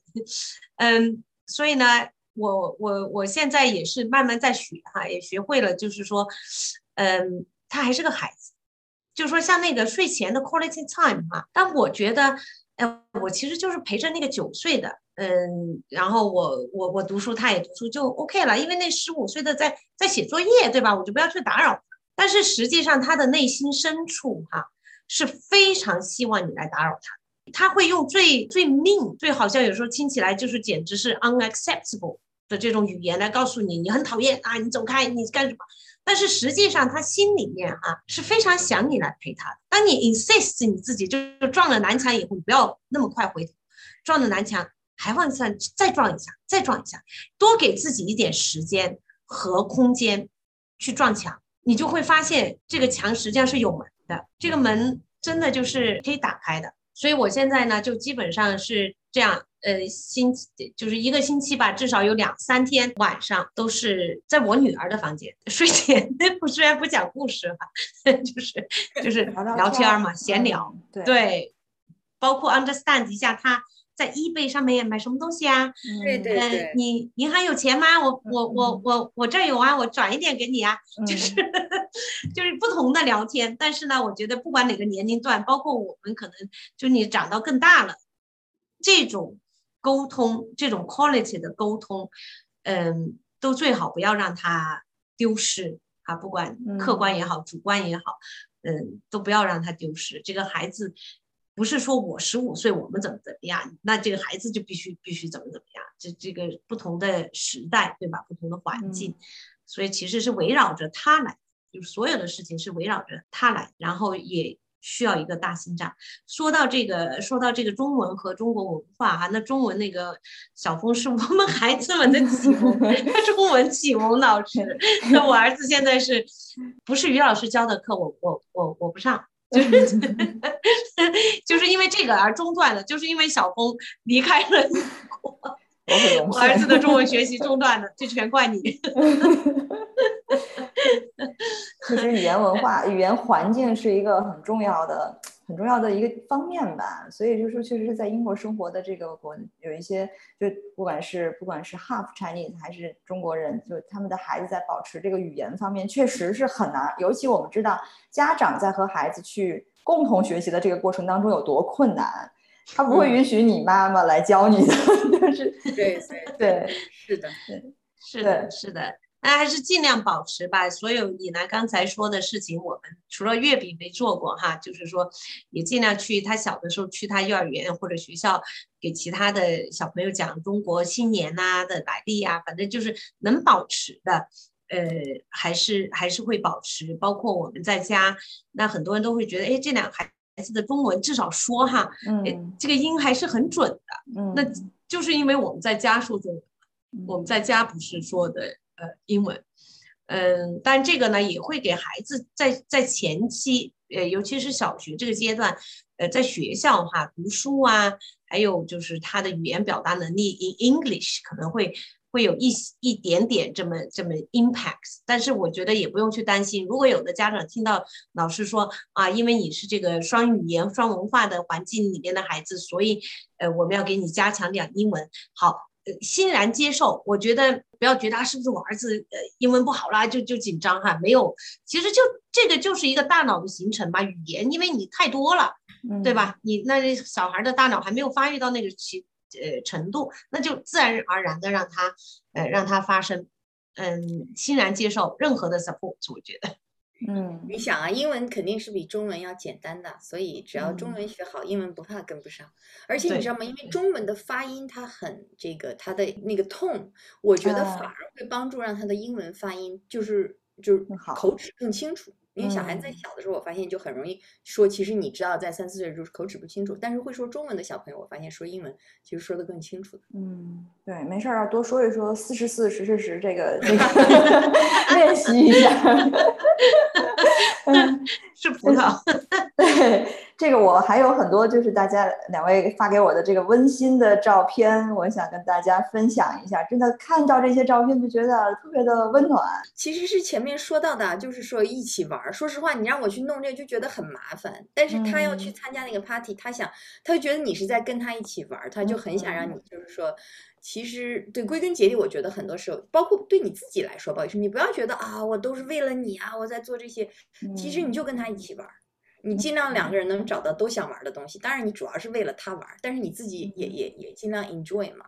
嗯，所以呢。我我我现在也是慢慢在学哈，也学会了，就是说，嗯，他还是个孩子，就是说像那个睡前的 quality time 哈。但我觉得，哎，我其实就是陪着那个九岁的，嗯，然后我我我读书，他也读书，就 OK 了。因为那十五岁的在在写作业，对吧？我就不要去打扰。但是实际上，他的内心深处哈是非常希望你来打扰他。他会用最最 mean、最好像有时候听起来就是简直是 unacceptable 的这种语言来告诉你，你很讨厌啊，你走开，你干什么？但是实际上，他心里面啊是非常想你来陪他的。当你 insist 你自己就就撞了南墙以后，你不要那么快回头，撞了南墙还往上再撞一下，再撞一下，多给自己一点时间和空间去撞墙，你就会发现这个墙实际上是有门的，这个门真的就是可以打开的。所以我现在呢，就基本上是这样。呃，星期就是一个星期吧，至少有两三天晚上都是在我女儿的房间睡前，不虽然不讲故事哈，就是就是聊天嘛，闲聊，对，对包括 understand 一下她在 eBay 上面买什么东西啊，对对对，你银行有钱吗？我我我我我这儿有啊，我转一点给你啊，就是 就是不同的聊天，但是呢，我觉得不管哪个年龄段，包括我们可能就你长到更大了，这种。沟通这种 quality 的沟通，嗯，都最好不要让它丢失啊，不管客观也好，主观也好，嗯，都不要让它丢失。这个孩子不是说我十五岁我们怎么怎么样，那这个孩子就必须必须怎么怎么样。这这个不同的时代对吧？不同的环境，所以其实是围绕着他来，就是所有的事情是围绕着他来，然后也。需要一个大心脏。说到这个，说到这个中文和中国文化哈，那中文那个小峰是我们孩子们的启蒙，他 中文启蒙老师。那我儿子现在是不是于老师教的课？我我我我不上，就是就是因为这个而中断了，就是因为小峰离开了我儿子的中文学习中断了，这全怪你。其实语言文化、语言环境是一个很重要的、很重要的一个方面吧。所以就是说，确实是在英国生活的这个国，有一些就不管是不管是 half Chinese 还是中国人，就他们的孩子在保持这个语言方面，确实是很难。尤其我们知道，家长在和孩子去共同学习的这个过程当中有多困难，他不会允许你妈妈来教你的，就是对对对，是的，对，是的，是的。那还是尽量保持吧。所有你呢刚才说的事情，我们除了月饼没做过哈，就是说也尽量去他小的时候去他幼儿园或者学校，给其他的小朋友讲中国新年呐的来历呀，反正就是能保持的，呃，还是还是会保持。包括我们在家，那很多人都会觉得，哎，这两孩子的中文至少说哈，嗯，这个音还是很准的。嗯，那就是因为我们在家说中文，我们在家不是说的。呃，英文，嗯，但这个呢也会给孩子在在前期，呃，尤其是小学这个阶段，呃，在学校哈读书啊，还有就是他的语言表达能力 in English 可能会会有一一点点这么这么 impact，但是我觉得也不用去担心。如果有的家长听到老师说啊，因为你是这个双语言双文化的环境里面的孩子，所以呃我们要给你加强讲英文，好。呃，欣然接受，我觉得不要觉得啊，是不是我儿子呃英文不好啦，就就紧张哈？没有，其实就这个就是一个大脑的形成嘛，语言，因为你太多了，对吧？你那小孩的大脑还没有发育到那个其呃程度，那就自然而然的让他呃让他发生，嗯，欣然接受任何的 support，我觉得。嗯，你想啊，英文肯定是比中文要简单的，所以只要中文学好，英文不怕跟不上。而且你知道吗？因为中文的发音它很这个，它的那个痛，我觉得反而会帮助让他的英文发音就是就是口齿更清楚。因为小孩子在小的时候，我发现就很容易说，其实你知道，在三四岁时候口齿不清楚，但是会说中文的小朋友，我发现说英文其实说的更清楚。嗯，对，没事儿，多说一说四十四十十十这个这个练习一下。嗯，是葡萄。对，这个我还有很多，就是大家两位发给我的这个温馨的照片，我想跟大家分享一下。真的看到这些照片就觉得特别的温暖。其实是前面说到的，就是说一起玩。说实话，你让我去弄这个就觉得很麻烦。但是他要去参加那个 party，他想，他就觉得你是在跟他一起玩，他就很想让你，就是说，其实对归根结底，我觉得很多时候，包括对你自己来说，不好意思，你不要觉得啊，我都是为了你啊，我在做这些。其实你就跟他一起玩，你尽量两个人能找到都想玩的东西，当然你主要是为了他玩，但是你自己也也也尽量 enjoy 嘛。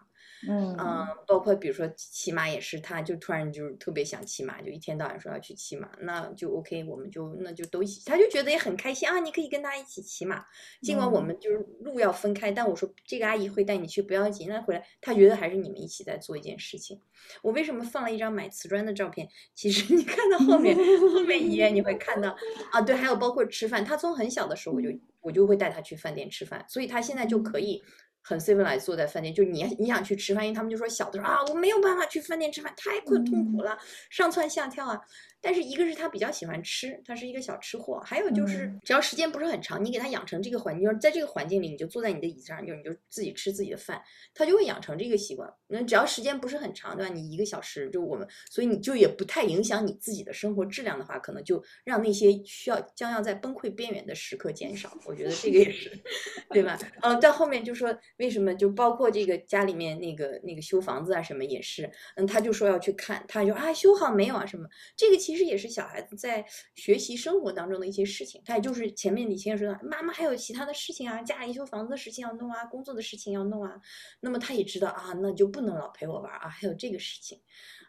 嗯嗯，包括比如说骑马也是，他就突然就是特别想骑马，就一天到晚说要去骑马，那就 OK，我们就那就都一起，他就觉得也很开心啊，你可以跟他一起骑马，尽管我们就是路要分开，但我说这个阿姨会带你去，不要紧，那回来他觉得还是你们一起在做一件事情。我为什么放了一张买瓷砖的照片？其实 你看到后面后面一页你会看到啊，对，还有包括吃饭，他从很小的时候我就我就会带他去饭店吃饭，所以他现在就可以。很 civilized 坐在饭店，就你你想去吃饭，因为他们就说小的时候啊，我没有办法去饭店吃饭，太困痛苦了，上蹿下跳啊。但是一个是他比较喜欢吃，他是一个小吃货，还有就是只要时间不是很长，你给他养成这个环境，就是在这个环境里，你就坐在你的椅子上，就你就自己吃自己的饭，他就会养成这个习惯。那只要时间不是很长，对吧？你一个小时就我们，所以你就也不太影响你自己的生活质量的话，可能就让那些需要将要在崩溃边缘的时刻减少。我觉得这个也是，对吧？嗯，到后面就说为什么就包括这个家里面那个那个修房子啊什么也是，嗯，他就说要去看，他就啊修好没有啊什么，这个其实。其实也是小孩子在学习生活当中的一些事情，他也就是前面李先生说的，妈妈还有其他的事情啊，家里修房子的事情要弄啊，工作的事情要弄啊，那么他也知道啊，那就不能老陪我玩啊，还有这个事情，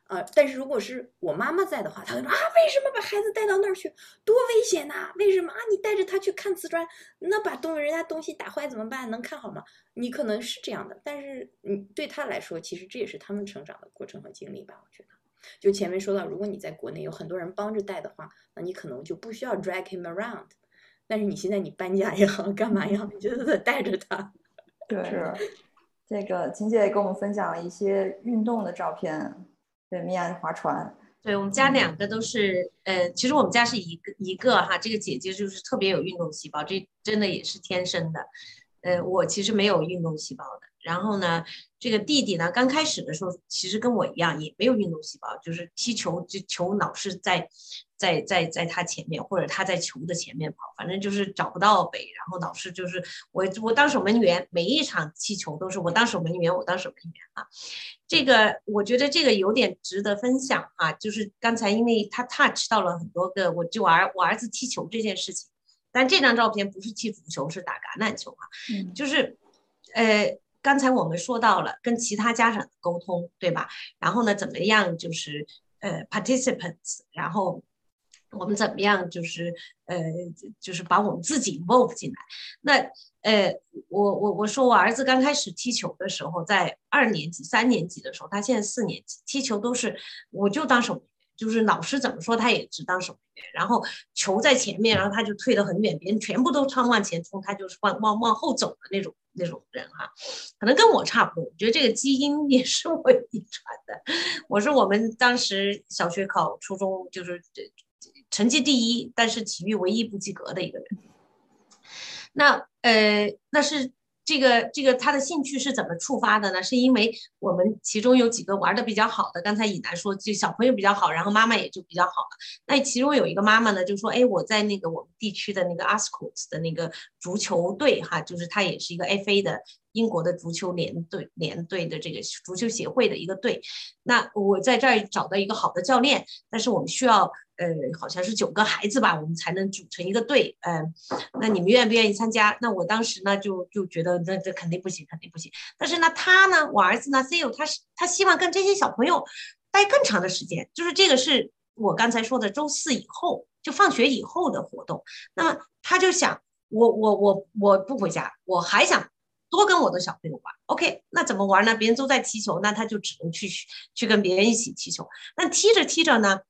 呃，但是如果是我妈妈在的话，他会说啊，为什么把孩子带到那儿去，多危险呐？为什么啊？你带着他去看瓷砖，那把东人家东西打坏怎么办？能看好吗？你可能是这样的，但是嗯，对他来说，其实这也是他们成长的过程和经历吧，我觉得。就前面说到，如果你在国内有很多人帮着带的话，那你可能就不需要 drag him around。但是你现在你搬家也好，干嘛也好，你就得带着他。对，是这个琴姐也跟我们分享了一些运动的照片。对，米娅划船。对我们家两个都是，呃，其实我们家是一个一个哈，这个姐姐就是特别有运动细胞，这真的也是天生的。呃，我其实没有运动细胞的。然后呢，这个弟弟呢，刚开始的时候其实跟我一样，也没有运动细胞，就是踢球，就球老是在在在在他前面，或者他在球的前面跑，反正就是找不到北。然后老是就是我我当守门员，每一场踢球都是我当守门员，我当守门员啊。这个我觉得这个有点值得分享啊，就是刚才因为他 touch 到了很多个，我就儿我儿子踢球这件事情。但这张照片不是踢足球，是打橄榄球啊，就是，呃，刚才我们说到了跟其他家长的沟通，对吧？然后呢，怎么样就是呃 participants，然后我们怎么样就是呃就是把我们自己 involve 进来。那呃，我我我说我儿子刚开始踢球的时候，在二年级、三年级的时候，他现在四年级，踢球都是我就当守门员。就是老师怎么说，他也只当守门员。然后球在前面，然后他就退得很远，别人全部都冲往前冲，他就是往往往后走的那种那种人哈。可能跟我差不多，我觉得这个基因也是我遗传的。我是我们当时小学考初中就是成绩第一，但是体育唯一不及格的一个人。那呃，那是。这个这个他的兴趣是怎么触发的呢？是因为我们其中有几个玩的比较好的，刚才以南说就小朋友比较好，然后妈妈也就比较好了。那其中有一个妈妈呢，就说：“哎，我在那个我们地区的那个 Ascot 的那个足球队哈，就是他也是一个 FA 的。”英国的足球联队联队的这个足球协会的一个队，那我在这儿找到一个好的教练，但是我们需要呃好像是九个孩子吧，我们才能组成一个队，嗯，那你们愿不愿意参加？那我当时呢就就觉得那这肯定不行，肯定不行。但是呢他呢，我儿子呢 c e o 他是他希望跟这些小朋友待更长的时间，就是这个是我刚才说的周四以后就放学以后的活动。那么他就想我我我我不回家，我还想。多跟我的小朋友玩，OK，那怎么玩呢？别人都在踢球，那他就只能去去跟别人一起踢球。那踢着踢着呢，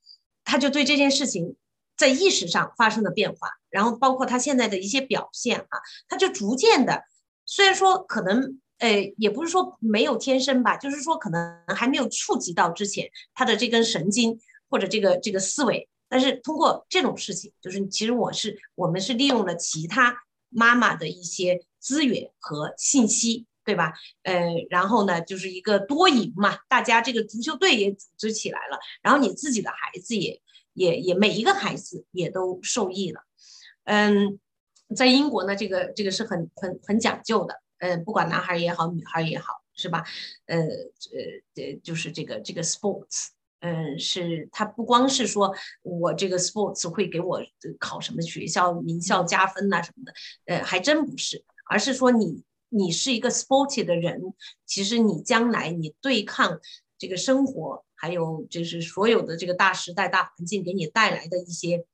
他就对这件事情在意识上发生了变化，然后包括他现在的一些表现啊，他就逐渐的，虽然说可能，呃，也不是说没有天生吧，就是说可能还没有触及到之前他的这根神经或者这个这个思维，但是通过这种事情，就是其实我是我们是利用了其他妈妈的一些。资源和信息，对吧？呃，然后呢，就是一个多赢嘛，大家这个足球队也组织起来了，然后你自己的孩子也也也每一个孩子也都受益了。嗯，在英国呢，这个这个是很很很讲究的，嗯，不管男孩也好，女孩也好，是吧？呃呃呃，就是这个这个 sports，嗯，是它不光是说我这个 sports 会给我考什么学校名校加分呐什么的，呃，还真不是，而是说你你是一个 sporty 的人，其实你将来你对抗这个生活，还有就是所有的这个大时代大环境给你带来的一些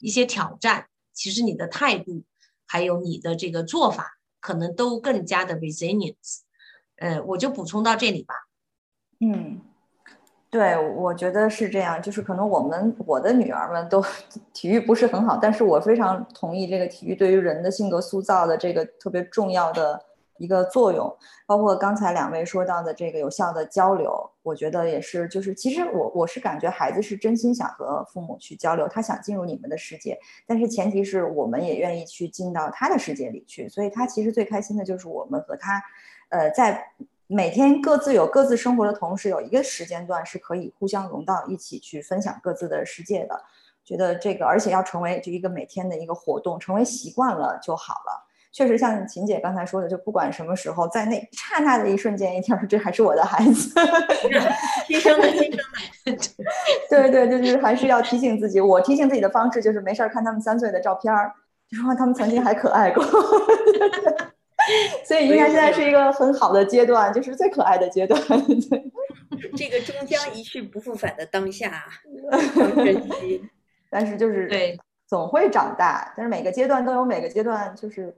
一些挑战，其实你的态度还有你的这个做法，可能都更加的 resilience。呃，我就补充到这里吧。嗯，对，我觉得是这样。就是可能我们我的女儿们都 体育不是很好，但是我非常同意这个体育对于人的性格塑造的这个特别重要的一个作用。包括刚才两位说到的这个有效的交流，我觉得也是。就是其实我我是感觉孩子是真心想和父母去交流，他想进入你们的世界，但是前提是我们也愿意去进到他的世界里去。所以他其实最开心的就是我们和他。呃，在每天各自有各自生活的同时，有一个时间段是可以互相融到一起去分享各自的世界的。觉得这个，而且要成为就一个每天的一个活动，成为习惯了就好了。确实，像秦姐刚才说的，就不管什么时候，在那刹那的一瞬间，一听这还是我的孩子，亲生的，亲生的。对对对，就是还是要提醒自己。我提醒自己的方式就是没事儿看他们三岁的照片儿，就说他们曾经还可爱过。所以应该现在是一个很好的阶段，就是最可爱的阶段。这个终将一去不复返的当下，但是就是对，总会长大。但是每个阶段都有每个阶段就是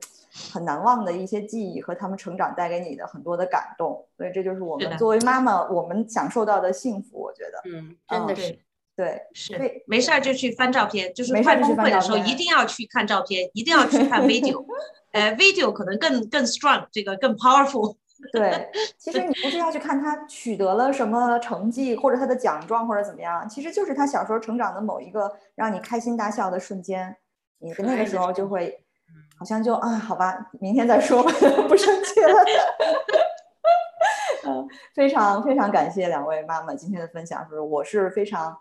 很难忘的一些记忆和他们成长带给你的很多的感动。所以这就是我们作为妈妈我们享受到的幸福。我觉得，嗯，真的是，对，是没事儿就去翻照片，就是快崩溃的时候一定要去看照片，一定要去看 video。呃，video 可能更更 strong，这个更 powerful。对，其实你不是要去看他取得了什么成绩，或者他的奖状，或者怎么样，其实就是他小时候成长的某一个让你开心大笑的瞬间。你那个时候就会，好像就啊，好吧，明天再说吧，不生气了。嗯，非常非常感谢两位妈妈今天的分享，就是我是非常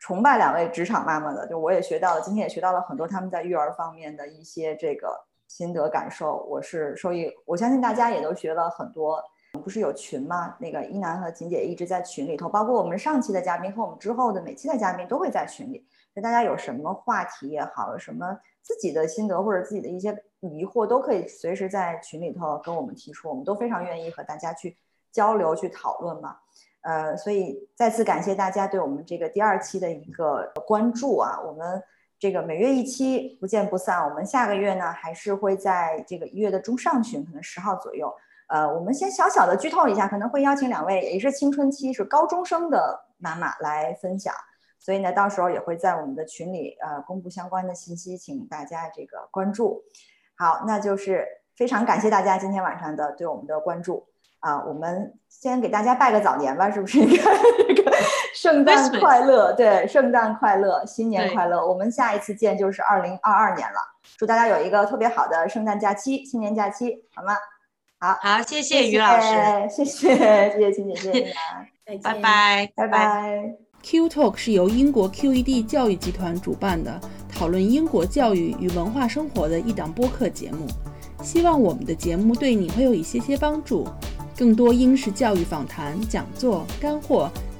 崇拜两位职场妈妈的，就我也学到了，今天也学到了很多他们在育儿方面的一些这个。心得感受，我是受益。我相信大家也都学了很多。不是有群吗？那个一楠和锦姐一直在群里头，包括我们上期的嘉宾和我们之后的每期的嘉宾都会在群里。那大家有什么话题也好，有什么自己的心得或者自己的一些疑惑，都可以随时在群里头跟我们提出，我们都非常愿意和大家去交流、去讨论嘛。呃，所以再次感谢大家对我们这个第二期的一个关注啊，我们。这个每月一期，不见不散。我们下个月呢，还是会在这个一月的中上旬，可能十号左右。呃，我们先小小的剧透一下，可能会邀请两位也是青春期是高中生的妈妈来分享。所以呢，到时候也会在我们的群里呃公布相关的信息，请大家这个关注。好，那就是非常感谢大家今天晚上的对我们的关注啊。我们先给大家拜个早年吧，是不是？这个。圣诞快乐，对，圣诞快乐，新年快乐。我们下一次见就是二零二二年了，祝大家有一个特别好的圣诞假期、新年假期，好吗？好，好，谢谢于老师，谢谢，谢谢青姐，谢谢 拜拜，拜拜。Q Talk 是由英国 QED 教育集团主办的，讨论英国教育与文化生活的一档播客节目。希望我们的节目对你会有一些些帮助。更多英式教育访谈、讲座、干货。